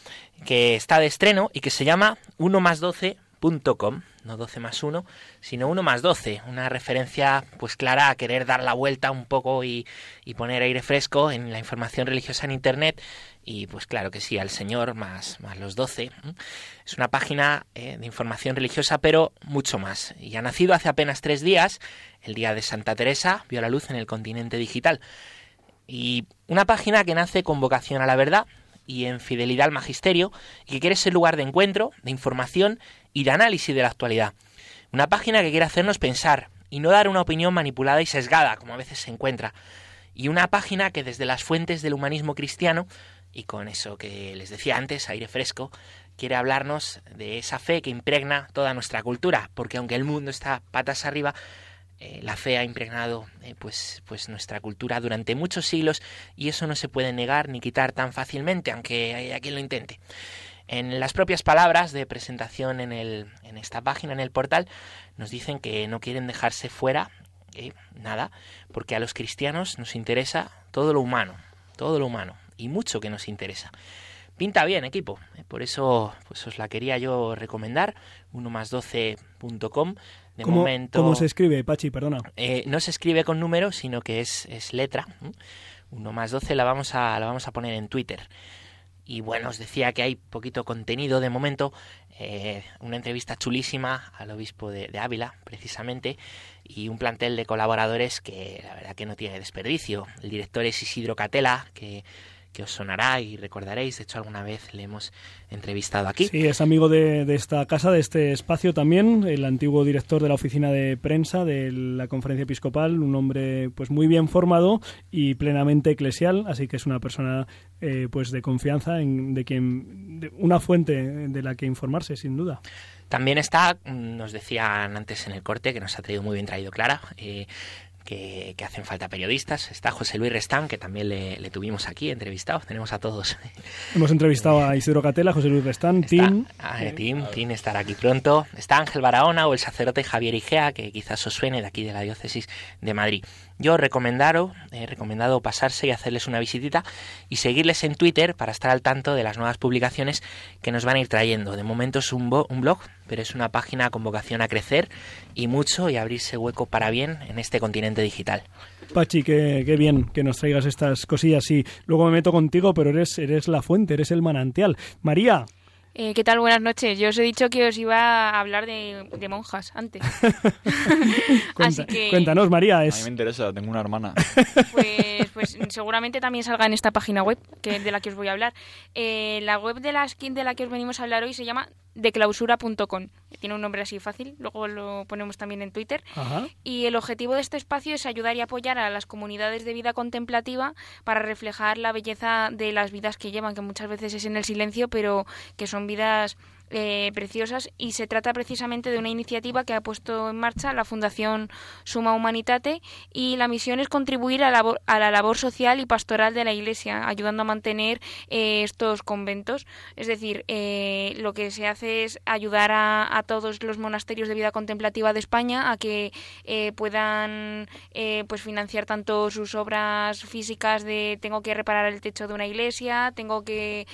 que está de estreno y que se llama 1 más 12.com, no 12 más 1, sino 1 más 12, una referencia pues clara a querer dar la vuelta un poco y, y poner aire fresco en la información religiosa en Internet y pues claro que sí, al Señor más, más los 12. ¿eh? Es una página eh, de información religiosa, pero mucho más. Y ha nacido hace apenas tres días, el día de Santa Teresa, vio la luz en el continente digital. Y una página que nace con vocación a la verdad y en fidelidad al magisterio, y que quiere ser lugar de encuentro, de información y de análisis de la actualidad. Una página que quiere hacernos pensar y no dar una opinión manipulada y sesgada, como a veces se encuentra. Y una página que desde las fuentes del humanismo cristiano, y con eso que les decía antes, aire fresco, quiere hablarnos de esa fe que impregna toda nuestra cultura, porque aunque el mundo está patas arriba, eh, la fe ha impregnado eh, pues, pues nuestra cultura durante muchos siglos y eso no se puede negar ni quitar tan fácilmente, aunque haya quien lo intente. En las propias palabras de presentación en, el, en esta página, en el portal, nos dicen que no quieren dejarse fuera eh, nada, porque a los cristianos nos interesa todo lo humano, todo lo humano, y mucho que nos interesa. Pinta bien, equipo. eh, Por eso pues os la quería yo recomendar. 1 más 12.com. De ¿Cómo, momento. cómo se escribe, Pachi? Perdona. Eh, no se escribe con número, sino que es, es letra. 1 más 12 la vamos, a, la vamos a poner en Twitter. Y bueno, os decía que hay poquito contenido de momento. eh, una entrevista chulísima al obispo de, de Ávila, precisamente, y un plantel de colaboradores que la verdad que no tiene desperdicio. El director es Isidro Catela, que, que os sonará y recordaréis. De hecho, alguna vez le hemos entrevistado aquí. Sí, es amigo de, de esta casa, de este espacio también, el antiguo director de la oficina de prensa de la conferencia episcopal, un hombre pues muy bien formado y plenamente eclesial, así que es una persona eh, pues de confianza, en, de quien de una fuente de la que informarse, sin duda. También está, mm, nos decían antes en el corte, que nos ha traído muy bien traído Clara, eh, que, que hacen falta periodistas. Está José Luis Restán, que también le, le tuvimos aquí entrevistado. Tenemos a todos. Hemos entrevistado a Isidro Catela, José Luis Restán, Tim. Ah, eh, Tim, Tim estará aquí pronto. Está Ángel Barahona o el sacerdote Javier Igea, que quizás os suene de aquí de la diócesis de Madrid. Yo recomendaros, he recomendado pasarse y hacerles una visitita y seguirles en Twitter para estar al tanto de las nuevas publicaciones que nos van a ir trayendo. De momento es un, bo- un blog, pero es una página con vocación a crecer y mucho y abrirse hueco para bien en este continente digital. Pachi, qué, qué bien que nos traigas estas cosillas y luego me meto contigo, pero eres, eres la fuente, eres el manantial. María, Eh, ¿Qué tal? Buenas noches. Yo os he dicho que os iba a hablar de, de monjas antes. cuenta- Así que, cuéntanos, María, A mí es me interesa, tengo una hermana. pues, pues seguramente también salga en esta página web que, de la que os voy a hablar. Eh, la web de la skin de la que os venimos a hablar hoy se llama declausura.com. Tiene un nombre así fácil, luego lo ponemos también en Twitter. Ajá. Y el objetivo de este espacio es ayudar y apoyar a las comunidades de vida contemplativa para reflejar la belleza de las vidas que llevan, que muchas veces es en el silencio, pero que son vidas eh, preciosas. Y se trata precisamente de una iniciativa que ha puesto en marcha la Fundación Suma Humanitate y la misión es contribuir a la, labor- social y pastoral de la Iglesia, ayudando a mantener eh, estos conventos. Es decir, eh, lo que se hace es ayudar a, todos los monasterios de vida contemplativa de España a que puedan pues financiar tanto sus obras físicas de tengo que reparar el techo de una iglesia, tengo que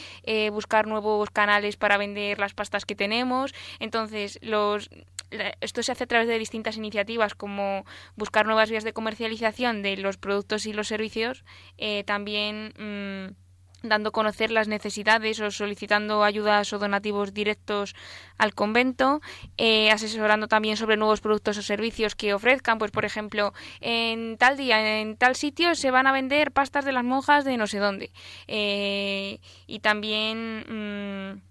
buscar nuevos canales para vender las pastas que tenemos. Entonces, los esto se hace a través de distintas iniciativas como buscar nuevas vías de comercialización de los productos y los servicios, eh, también mm, dando a conocer las necesidades o solicitando ayudas o donativos directos al convento, eh, asesorando también sobre nuevos productos o servicios que ofrezcan, pues por ejemplo, en tal día, en tal sitio se van a vender pastas de las monjas de no sé dónde. Eh, y también... mm,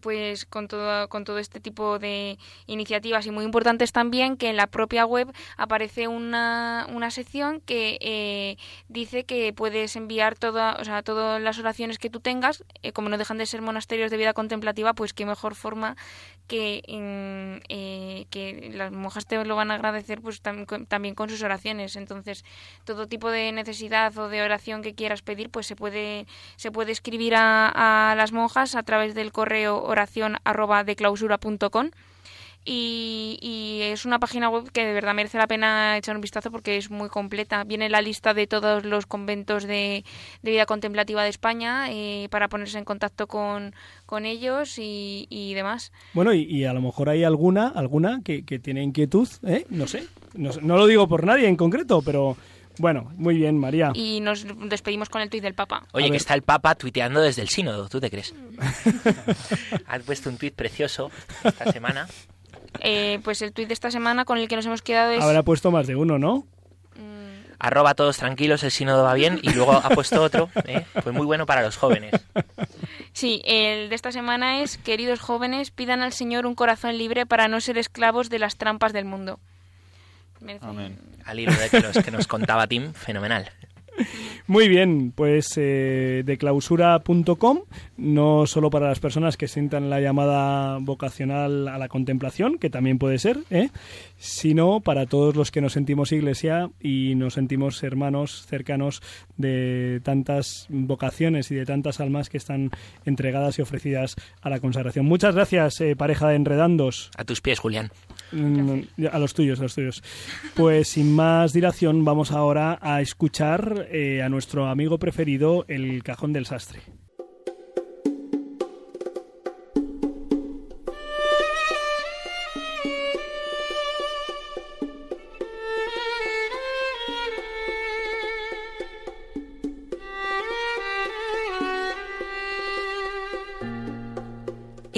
pues con todo, con todo este tipo de iniciativas y muy importantes también que en la propia web aparece una, una sección que eh, dice que puedes enviar toda, o sea, todas las oraciones que tú tengas, eh, como no dejan de ser monasterios de vida contemplativa, pues qué mejor forma que, en- eh, que las monjas te lo van a agradecer pues tam- con- también con sus oraciones. Entonces, todo tipo de necesidad o de oración que quieras pedir, pues se puede, se puede escribir a, a las monjas a través del correo oración arroba de clausura.com y, y es una página web que de verdad merece la pena echar un vistazo porque es muy completa. Viene la lista de todos los conventos de, vida contemplativa de España eh, para ponerse en contacto con, con ellos y, y demás. Bueno, y, a lo mejor hay alguna, alguna que, que tiene inquietud, ¿eh? No sé. No, no lo digo por nadie en concreto, pero bueno, muy bien, María. Y nos despedimos con el tuit del Papa. Oye, que está el Papa tuiteando desde el sínodo, ¿tú te crees? Has puesto un tuit precioso esta semana. Eh, pues el tuit de esta semana con el que nos hemos quedado es... Habrá puesto más de uno, ¿no? Arroba todos tranquilos, el sínodo va bien. Y luego ha puesto otro, ¿eh? pues muy bueno para los jóvenes. Sí, el de esta semana es, queridos jóvenes, pidan al Señor un corazón libre para no ser esclavos de las trampas del mundo. Merece- Al hilo de que, los que nos contaba Tim, fenomenal. Muy bien, pues eh, de clausura.com, no solo para las personas que sientan la llamada vocacional a la contemplación, que también puede ser, ¿eh? sino para todos los que nos sentimos iglesia y nos sentimos hermanos cercanos de tantas vocaciones y de tantas almas que están entregadas y ofrecidas a la consagración. Muchas gracias, eh, pareja de enredandos. A tus pies, Julián. Mm, A los tuyos, a los tuyos. Pues sin más dilación, vamos ahora a escuchar eh, a nuestro amigo preferido, el cajón del sastre.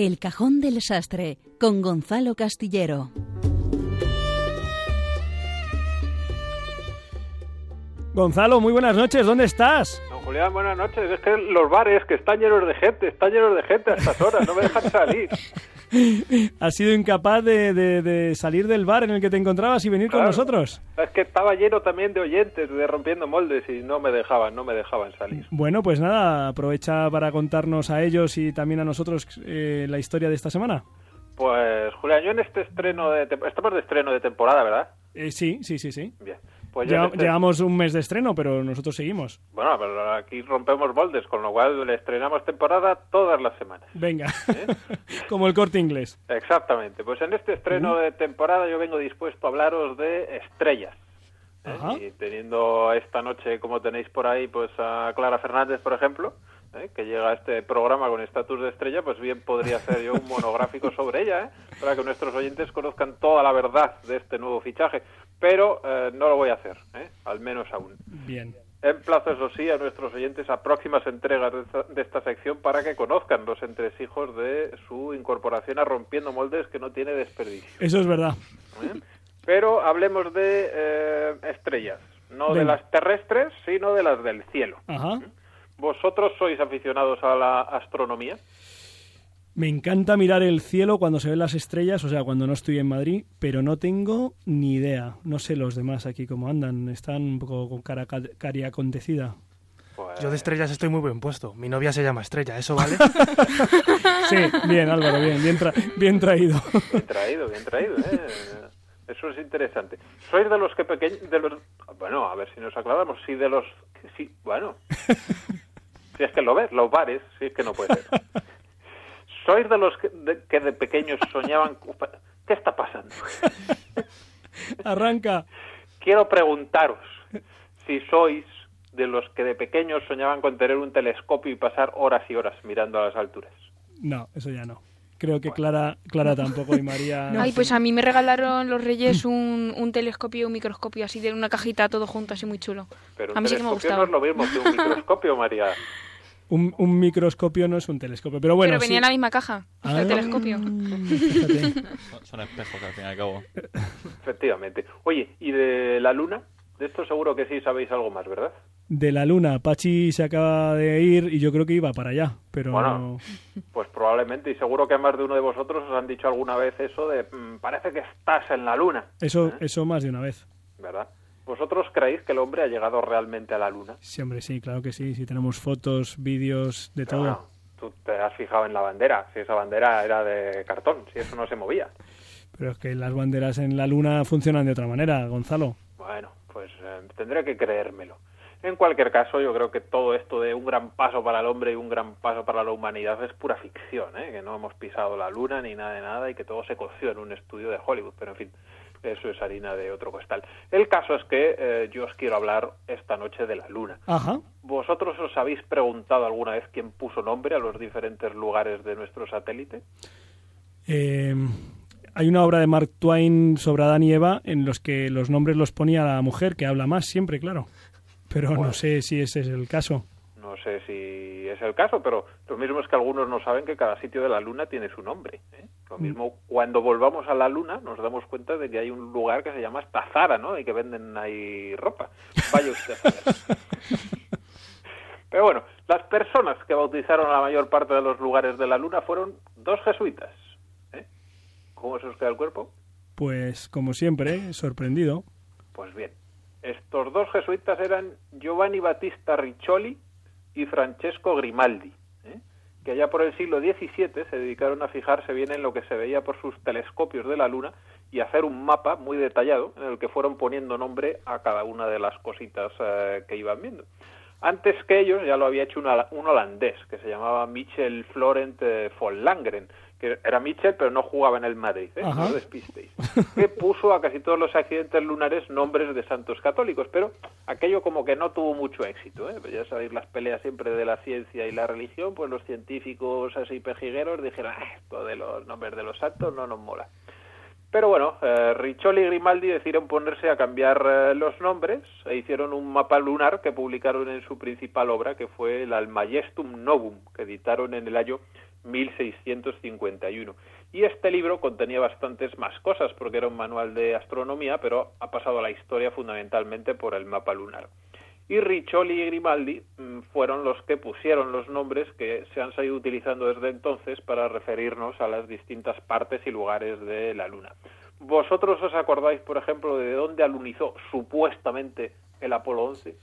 El cajón del sastre con Gonzalo Castillero. Gonzalo, muy buenas noches, ¿dónde estás? Don Julián, buenas noches. Es que los bares que están llenos de gente, están llenos de gente a estas horas, no me dejan salir. Has sido incapaz de, de- de salir del bar en el que te encontrabas y venir con nosotros. Es que estaba lleno también de oyentes de Rompiendo Moldes y no me dejaban, no me dejaban salir. Bueno, pues nada, aprovecha para contarnos a ellos y también a nosotros eh, la historia de esta semana. Pues, Julián, yo en este estreno de... Estamos de estreno de temporada, ¿verdad? Eh, sí, sí, sí, sí. Bien. Pues yo en Lle- este- Llevamos un mes de estreno, pero nosotros seguimos. Bueno, pero aquí rompemos moldes, con lo cual le estrenamos temporada todas las semanas. Venga, como el corte inglés. Exactamente. Pues en este estreno de temporada yo vengo dispuesto a hablaros de estrellas. ¿eh? Y teniendo esta noche, como tenéis por ahí, pues a Clara Fernández, por ejemplo, ¿eh? que llega a este programa con estatus de estrella, pues bien podría hacer yo un monográfico sobre ella, ¿eh? para que nuestros oyentes conozcan toda la verdad de este nuevo fichaje. Pero eh, no lo voy a hacer, ¿eh? al menos aún. Bien. Emplazo, eso sí, a nuestros oyentes a próximas entregas de esta, de esta sección para que conozcan los entresijos de su incorporación a Rompiendo Moldes, que no tiene desperdicio. Eso es verdad. ¿eh? Pero hablemos de eh, estrellas, no de las terrestres, sino de las del cielo. Ajá. ¿Vosotros sois aficionados a la astronomía? Me encanta mirar el cielo cuando se ven las estrellas, o sea, cuando no estoy en Madrid, pero no tengo ni idea. No sé los demás aquí cómo andan. Están un poco con cara ca- cari acontecida. Yo de estrellas estoy muy buen puesto. Mi novia se llama Estrella, ¿eso vale? Sí, bien, Álvaro, bien, bien, tra- bien traído. Bien traído, bien traído, ¿eh? Eso es interesante. ¿Sois de los que pequeños... De los... Bueno, a ver si nos aclaramos. Si de los... Sí, bueno. Si es que lo ves, los bares, si es que no puede ser. ¿Sois de los que de, que de pequeños soñaban... ¿Qué está pasando? Arranca. Quiero preguntaros si sois de los que de pequeños soñaban con tener un telescopio y pasar horas y horas mirando a las alturas. No, eso ya no. Creo que Clara, Clara tampoco y María. Ay, pues a mí me regalaron los reyes un, un telescopio y un microscopio así de una cajita todo junto, así muy chulo. Pero a un mí sí que me no es lo mismo que un microscopio, María. Un, un microscopio no es un telescopio, pero bueno. Pero venía sí. en la misma caja, Ah, el telescopio. Son, son espejos, al fin y al cabo. Efectivamente. Oye, ¿y de la luna? De esto seguro que sí sabéis algo más, ¿verdad? De la luna, Pachi se acaba de ir y yo creo que iba para allá, pero Bueno. Pues probablemente, y seguro que más de uno de vosotros os han dicho alguna vez eso de "Mm, parece que estás en la luna, eso, eso más de una vez. ¿verdad? ¿Vosotros creéis que el hombre ha llegado realmente a la luna? Sí, hombre, sí, claro que sí. Si tenemos fotos, vídeos, de todo. bueno, tú te has fijado en la bandera, si esa bandera era de cartón, si eso no se movía. Pero es que las banderas en la luna funcionan de otra manera, Gonzalo. Bueno, pues eh, tendré que creérmelo. En cualquier caso, yo creo que todo esto de un gran paso para el hombre y un gran paso para la humanidad es pura ficción, ¿eh? que no hemos pisado la luna ni nada de nada y que todo se coció en un estudio de Hollywood, pero en fin, eso es harina de otro costal. El caso es que eh, yo os quiero hablar esta noche de la luna. Ajá. ¿Vosotros os habéis preguntado alguna vez quién puso nombre a los diferentes lugares de nuestro satélite? Eh, hay una obra de Mark Twain sobre Adán y Eva en los que los nombres los ponía la mujer, que habla más siempre, claro. Pero no sé si ese es el caso. No sé si es el caso, pero lo mismo es que algunos no saben que cada sitio de la Luna tiene su nombre. ¿eh? Lo mismo, cuando volvamos a la Luna nos damos cuenta de que hay un lugar que se llama Tazara, ¿no? Y que venden ahí ropa. Vaya usted. Pero bueno, las personas que bautizaron a la mayor parte de los lugares de la Luna fueron dos jesuitas. ¿eh? ¿Cómo se os queda el cuerpo? Pues como siempre, sorprendido. Pues bien, estos dos jesuitas eran Giovanni Battista Riccioli y Francesco Grimaldi, ¿eh? que allá por el siglo XVII se dedicaron a fijarse bien en lo que se veía por sus telescopios de la Luna y hacer un mapa muy detallado en el que fueron poniendo nombre a cada una de las cositas eh, que iban viendo. Antes que ellos ya lo había hecho un, holandés que se llamaba Michel Florent eh, von Langren, era Michel pero no jugaba en el Madrid, ¿eh? No despistéis, que puso a casi todos los accidentes lunares nombres de santos católicos, pero aquello como que no tuvo mucho éxito. ¿eh? Pues ya sabéis las peleas siempre de la ciencia y la religión, pues los científicos así pejigueros dijeron, "Ah, esto de los nombres de los santos no nos mola. Pero bueno, eh, Riccioli y Grimaldi decidieron ponerse a cambiar eh, los nombres e hicieron un mapa lunar que publicaron en su principal obra, que fue el Almagestum Novum, que editaron en el año 1651. Y este libro contenía bastantes más cosas, porque era un manual de astronomía, pero ha pasado a la historia fundamentalmente por el mapa lunar. Y Riccioli y Grimaldi mm, fueron los que pusieron los nombres que se han seguido utilizando desde entonces para referirnos a las distintas partes y lugares de la Luna. ¿Vosotros os acordáis, por ejemplo, de dónde alunizó supuestamente el Apolo 11?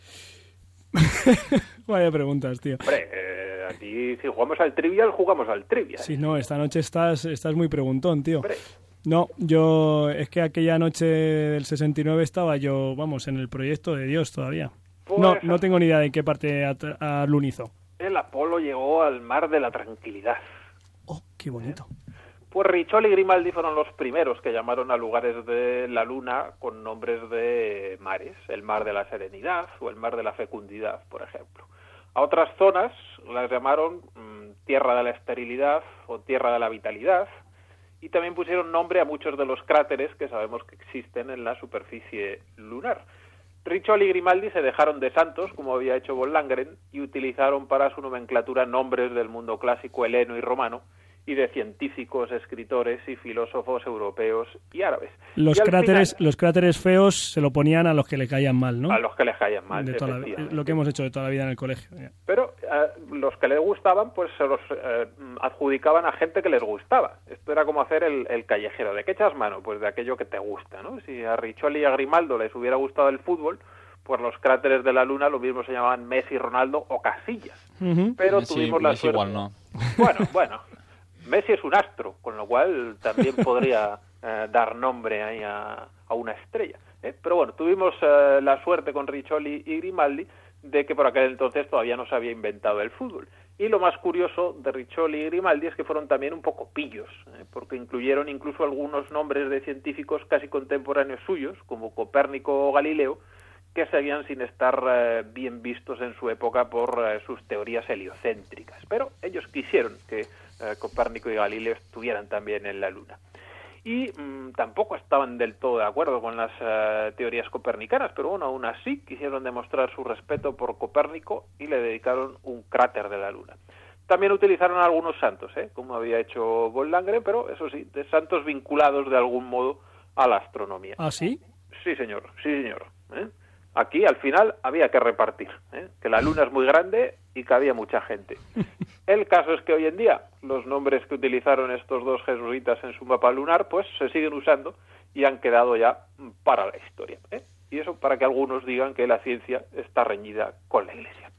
Vaya preguntas, tío. Hombre, eh, aquí si jugamos al trivial, jugamos al trivial. Si no, esta noche estás, estás muy preguntón, tío. Hombre, No, yo es que aquella noche del 69 estaba yo, vamos, en el proyecto de Dios todavía. No, Pues- no tengo ni idea de qué parte alunizó. el Apolo llegó al mar de la tranquilidad. Oh, qué bonito. Pues Riccioli y Grimaldi fueron los primeros que llamaron a lugares de la Luna con nombres de mares, el mar de la serenidad o el mar de la fecundidad, por ejemplo. A otras zonas las llamaron mm, tierra de la esterilidad o tierra de la vitalidad y también pusieron nombre a muchos de los cráteres que sabemos que existen en la superficie lunar. Riccioli y Grimaldi se dejaron de santos, como había hecho von Langren, y utilizaron para su nomenclatura nombres del mundo clásico heleno y romano, y de científicos, escritores y filósofos europeos y árabes. Los Y cráteres, final, los cráteres feos se lo ponían a los que le caían mal, ¿no? a los que les caían mal, De toda la- lo que hemos hecho de toda la vida en el colegio. Pero eh, los que les gustaban, pues se los eh, adjudicaban a gente que les gustaba. Esto era como hacer el, el callejero. ¿De qué echas mano? Pues de aquello que te gusta, ¿no? Si a Riccioli y a Grimaldo les hubiera gustado el fútbol, pues los cráteres de la luna lo mismo se llamaban Messi, Ronaldo o Casillas. Pero Messi- tuvimos la Messi suerte. igual no. Bueno, bueno. Messi es un astro, con lo cual también podría eh, dar nombre ahí a, a una estrella. ¿eh? Pero bueno, tuvimos eh, la suerte con Riccioli y Grimaldi de que por aquel entonces todavía no se había inventado el fútbol. Y lo más curioso de Riccioli y Grimaldi es que fueron también un poco pillos, porque incluyeron incluso algunos nombres de científicos casi contemporáneos suyos, como Copérnico o Galileo, que seguían sin estar bien vistos en su época por sus teorías heliocéntricas. Pero ellos quisieron que eh, Copérnico y Galileo estuvieran también en la Luna. y mm, tampoco estaban del todo de acuerdo con las eh, teorías copernicanas, pero bueno, aún así quisieron demostrar su respeto por Copérnico y le dedicaron un cráter de la Luna. También utilizaron algunos santos, ¿eh? como había hecho Bollangre, pero eso sí, de santos vinculados de algún modo a la astronomía. ¿Ah, sí? Sí, señor, sí, señor. ¿eh? Aquí al final había que repartir, ¿eh? que la luna es muy grande y que había mucha gente. El caso es que hoy en día los nombres que utilizaron estos dos jesuitas en su mapa lunar pues se siguen usando y han quedado ya para la historia. ¿eh? Y eso para que algunos digan que la ciencia está reñida con la Iglesia.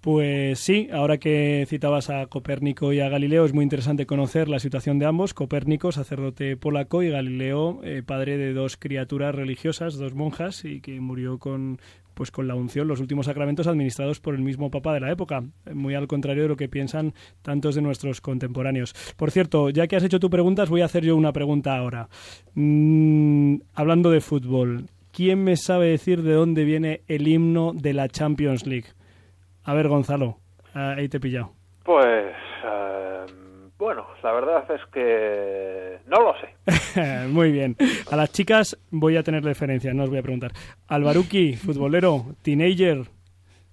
Pues sí, ahora que citabas a Copérnico y a Galileo, es muy interesante conocer la situación de ambos. Copérnico, sacerdote polaco, y Galileo, eh, padre de dos criaturas religiosas, dos monjas, y que murió con, pues con la unción, los últimos sacramentos administrados por el mismo Papa de la época, muy al contrario de lo que piensan tantos de nuestros contemporáneos. Por cierto, ya que has hecho tu pregunta, voy a hacer yo una pregunta ahora. Mm, hablando de fútbol, ¿quién me sabe decir de dónde viene el himno de la Champions League? A ver, Gonzalo, ahí te he pillado. Pues, eh, bueno, la verdad es que no lo sé. Muy bien. A las chicas voy a tener referencias, no os voy a preguntar. Albaruki, futbolero, teenager.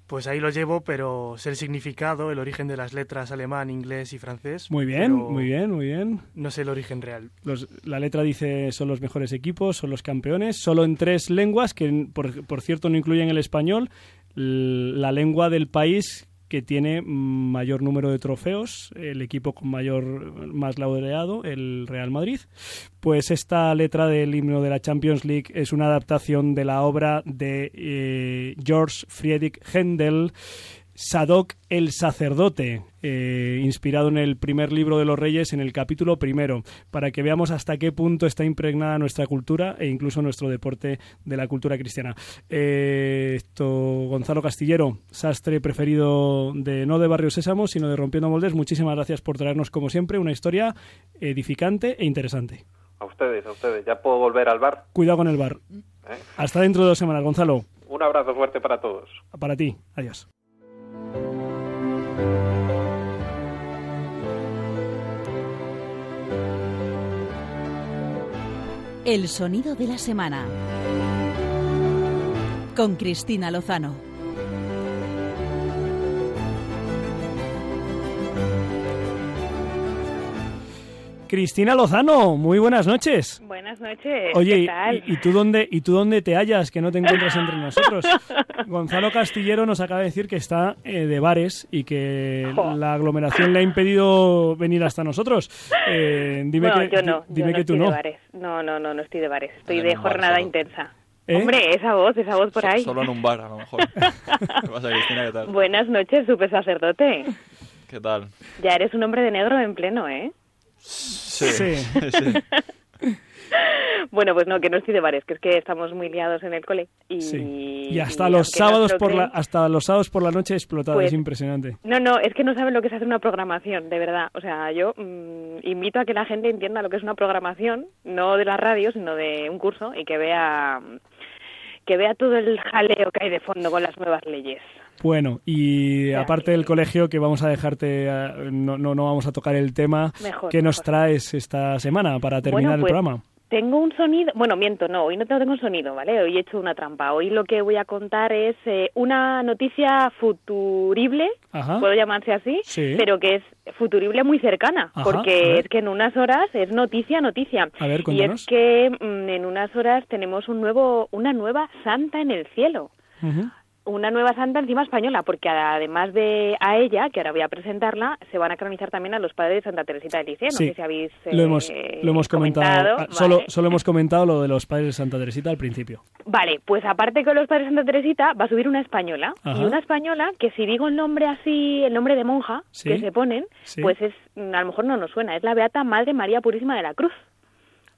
Pues ahí lo llevo, pero sé el significado, el origen de las letras alemán, inglés y francés. Muy bien, muy bien, muy bien. No sé el origen real. Los, la letra dice son los mejores equipos, son los campeones, solo en tres lenguas, que por, por cierto no incluyen el español, la lengua del país que tiene mayor número de trofeos, el equipo con mayor más laureado, el Real Madrid. Pues esta letra del himno de la Champions League es una adaptación de la obra de eh, George Friedrich Händel Sadoc el sacerdote, eh, inspirado en el primer libro de los reyes, en el capítulo primero, para que veamos hasta qué punto está impregnada nuestra cultura e incluso nuestro deporte de la cultura cristiana. Eh, esto, Gonzalo Castillero, sastre preferido de no de Barrio Sésamo, sino de Rompiendo Moldes, muchísimas gracias por traernos, como siempre, una historia edificante e interesante. A ustedes, a ustedes. ¿Ya puedo volver al bar? Cuidado con el bar. ¿Eh? Hasta dentro de dos semanas, Gonzalo. Un abrazo fuerte para todos. Para ti. Adiós. El sonido de la semana. Con Cristina Lozano. Cristina Lozano, muy buenas noches. Buenas noches. Oye, ¿qué tal? ¿y, y tú dónde y tú dónde te hallas que no te encuentras entre nosotros? Gonzalo Castillero nos acaba de decir que está eh, de bares y que Jo. la aglomeración le ha impedido venir hasta nosotros. Eh, dime no, que yo no, dime yo no que tú estoy no. de bares. No, no, no, no estoy de bares. Estoy de bar jornada intensa. ¿Eh? Hombre, esa voz, esa voz por ahí. Solo en un bar, a lo mejor. ¿Qué pasa, Cristina? ¿Qué tal? Buenas noches, super sacerdote. ¿Qué tal? Ya eres un hombre de negro en pleno, ¿eh? Sí. Sí. sí. Bueno, pues no, que no estoy de bares, que es que estamos muy liados en el cole. Y, Sí. Y hasta y los no sábados por la hasta los sábados por la noche explotado, Pues- es impresionante. No, no, es que no saben lo que es hacer una programación, de verdad. O sea, yo mm, invito a que la gente entienda lo que es una programación, no de la radio, sino de un curso, y que vea que vea todo el jaleo que hay de fondo con las nuevas leyes. Bueno, y aparte del colegio, que vamos a dejarte, no, no, no vamos a tocar el tema, Mejor, ¿qué nos traes esta semana para terminar Bueno, pues, el programa? Tengo un sonido, bueno, miento, no, hoy no tengo un sonido, ¿vale? Hoy he hecho una trampa. Hoy lo que voy a contar es eh, una noticia futurible, Ajá. puedo llamarse así, Sí. pero que es futurible muy cercana, Ajá, porque es que en unas horas es noticia, noticia. A ver, y es que mm, en unas horas tenemos un nuevo, una nueva santa en el cielo. Ujú. Una nueva santa encima española, porque además de a ella, que ahora voy a presentarla, se van a canonizar también a los padres de Santa Teresita de Lisieux. No Sí, sé si habéis lo hemos, eh, lo hemos comentado. ah, solo, vale. solo hemos comentado lo de los padres de Santa Teresita al principio. Vale, pues aparte con los padres de Santa Teresita va a subir una española. Ajá. Y una española que si digo el nombre así, el nombre de monja Sí. que se ponen, Sí. pues es a lo mejor no nos suena. Es la Beata Madre María Purísima de la Cruz.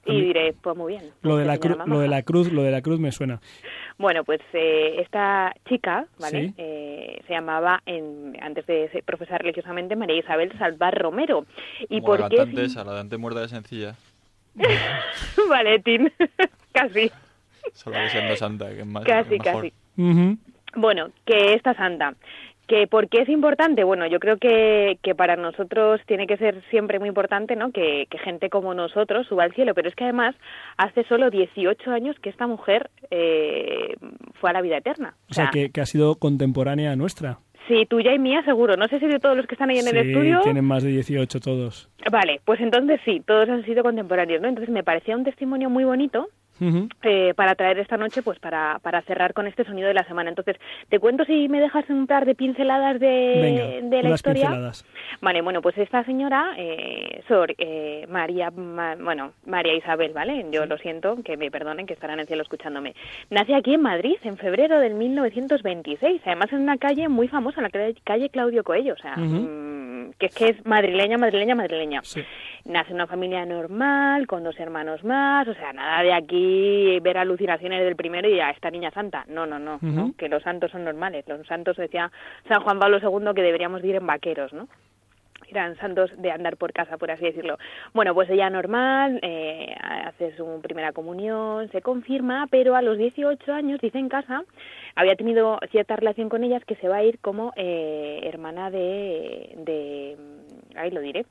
Y diré, pues muy bien. Lo de la más lo de la cruz, lo de la cruz me suena. Bueno, pues eh, esta chica, ¿vale? Sí. Eh, se llamaba, en, antes de profesar religiosamente, María Isabel Salvar Romero. ¿Y Como por la qué? cantante esa, la de muerta de sencilla. Valentín, casi. Solo que siendo santa, que es más Casi, mejor. casi. Bueno, que esta santa, ¿Que ¿Por qué es importante? Bueno, yo creo que, que para nosotros tiene que ser siempre muy importante ¿no? que, que gente como nosotros suba al cielo, pero es que además hace solo 18 años que esta mujer eh, fue a la vida eterna. O sea, que, que ha sido contemporánea nuestra. Sí, tuya y mía seguro. No sé si de todos los que están ahí en el estudio. tienen más de 18 todos. Vale, pues entonces sí, todos han sido contemporáneos, ¿no? Entonces me parecía un testimonio muy bonito eh, para traer esta noche, pues para, para cerrar con este sonido de la semana. Entonces, te cuento si me dejas un par de pinceladas de, de la historia. Pinceladas. Vale, bueno, pues esta señora, eh, Sor eh, María, bueno, María Isabel, ¿vale? Yo lo siento, que me perdonen, que estarán en el cielo escuchándome. Nace aquí en Madrid en febrero del 1926, además en una calle muy famosa, la calle Claudio Coello, o sea, mm, que es que es madrileña, madrileña, madrileña. Nace en una familia normal, con dos hermanos más, o sea, nada de aquí ver alucinaciones del primero y a esta niña santa. No, no, no, ¿no? que los santos son normales. Los santos, decía San Juan Pablo II, que deberíamos ir en vaqueros, ¿no? Eran santos de andar por casa, por así decirlo. Bueno, pues ella normal, eh, hace su primera comunión, se confirma, pero a los 18 años, dice en casa, había tenido cierta relación con ellas que se va a ir como eh, hermana de, de, ahí lo diré,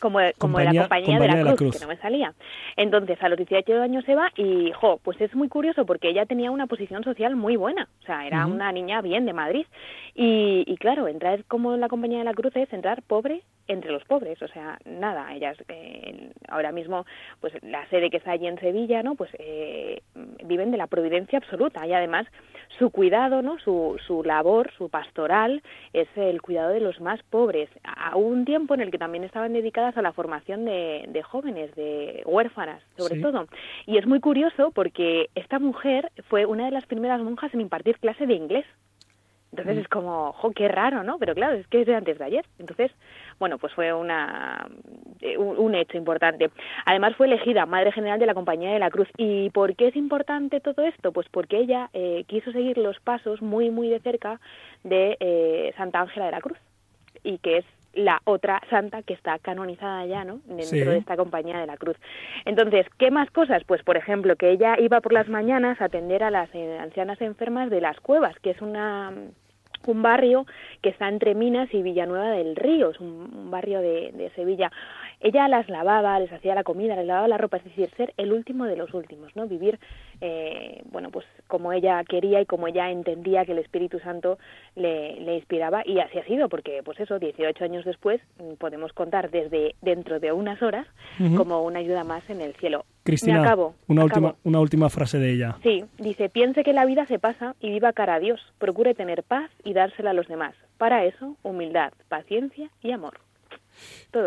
como, como de la compañía, de, la, cruz, que no me salía. Entonces, a los 18 años se va y, jo, pues es muy curioso porque ella tenía una posición social muy buena, o sea, era una niña bien de Madrid. Y, y, claro, entrar como en la compañía de la cruz es entrar pobre entre los pobres, o sea, nada, ellas eh, ahora mismo, pues la sede que está allí en Sevilla, ¿no? Pues eh, viven de la providencia absoluta y además su cuidado, ¿no? Su, su labor, su pastoral es el cuidado de los más pobres. A un tiempo en el que también estaban dedicadas a la formación de, de jóvenes, de huérfanas, sobre todo. Y es muy curioso porque esta mujer fue una de las primeras monjas en impartir clase de inglés. Entonces mm. es como, jo, qué raro, ¿no? Pero claro, es que es de antes de ayer. Entonces, bueno, pues fue una, eh, un, hecho importante. Además fue elegida Madre General de la Compañía de la Cruz. ¿Y por qué es importante todo esto? Pues porque ella eh, quiso seguir los pasos muy, muy de cerca de eh, Santa Ángela de la Cruz y que es la otra santa que está canonizada ya, ¿no? Dentro de esta compañía de la cruz. Entonces, ¿qué más cosas? Pues, por ejemplo, que ella iba por las mañanas a atender a las ancianas enfermas de las cuevas, que es una un barrio que está entre Minas y Villanueva del Río, es un, barrio de, de, Sevilla. Ella las lavaba, les hacía la comida, les lavaba la ropa, es decir, ser el último de los últimos, ¿no? Vivir, eh, bueno, pues como ella quería y como ella entendía que el Espíritu Santo le, le inspiraba y así ha sido, porque pues eso, 18 años después mm, podemos contar desde dentro de unas horas como una ayuda más en el cielo. Cristina, acabo, una, Última, una última frase de ella. Sí, dice, piense que la vida se pasa y viva cara a Dios, procure tener paz y dársela a los demás. Para eso, humildad, paciencia y amor.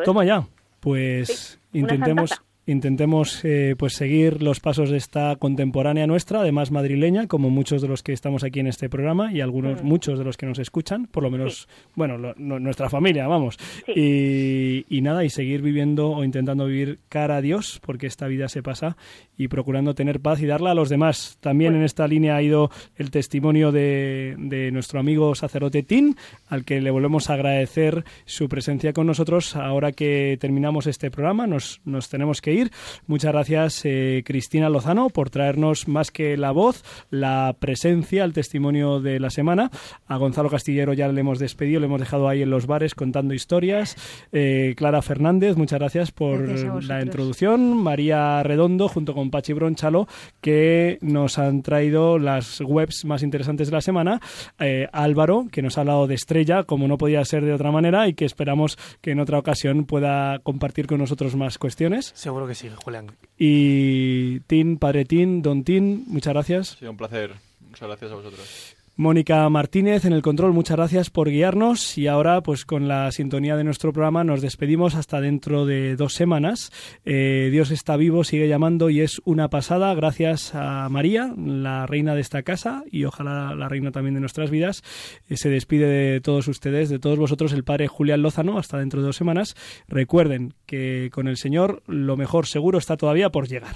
Toma ya, pues intentemos intentemos eh, pues seguir los pasos de esta contemporánea nuestra, además madrileña, como muchos de los que estamos aquí en este programa y algunos, mm. muchos de los que nos escuchan, por lo menos, bueno, nuestra familia, vamos. Y, y, nada, y seguir viviendo o intentando vivir cara a Dios, porque esta vida se pasa, y procurando tener paz y darla a los demás. También en esta línea ha ido el testimonio de, de nuestro amigo sacerdote Tin, al que le volvemos a agradecer su presencia con nosotros ahora que terminamos este programa. Nos, nos tenemos que ir. Muchas gracias, eh, Cristina Lozano, por traernos más que la voz, la presencia, el testimonio de la semana. A Gonzalo Castillero ya le hemos despedido, le hemos dejado ahí en los bares contando historias. Eh, Clara Fernández, muchas gracias por la introducción. María Redondo, junto con Pachi Bronchalo, que nos han traído las webs más interesantes de la semana. Eh, Álvaro, que nos ha hablado de Estrella, como no podía ser de otra manera, y que esperamos que en otra ocasión pueda compartir con nosotros más cuestiones. Seguro que sí, Julián. Y Tin, Padre Tin, Don Tin, muchas gracias. Sí, un placer. Muchas gracias a vosotros. Mónica Martínez en el control, muchas gracias por guiarnos y ahora pues con la sintonía de nuestro programa nos despedimos hasta dentro de dos semanas. Eh, Dios está vivo, sigue llamando y es una pasada gracias a María, la reina de esta casa y ojalá la reina también de nuestras vidas. Eh, se despide de todos ustedes, de todos vosotros el padre Julián Lozano hasta dentro de dos semanas. Recuerden que con el Señor lo mejor seguro está todavía por llegar.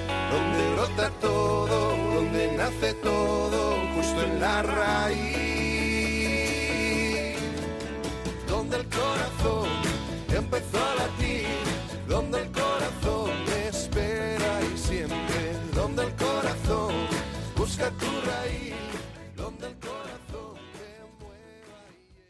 donde brota todo, donde nace todo, justo en la raíz, donde el corazón empezó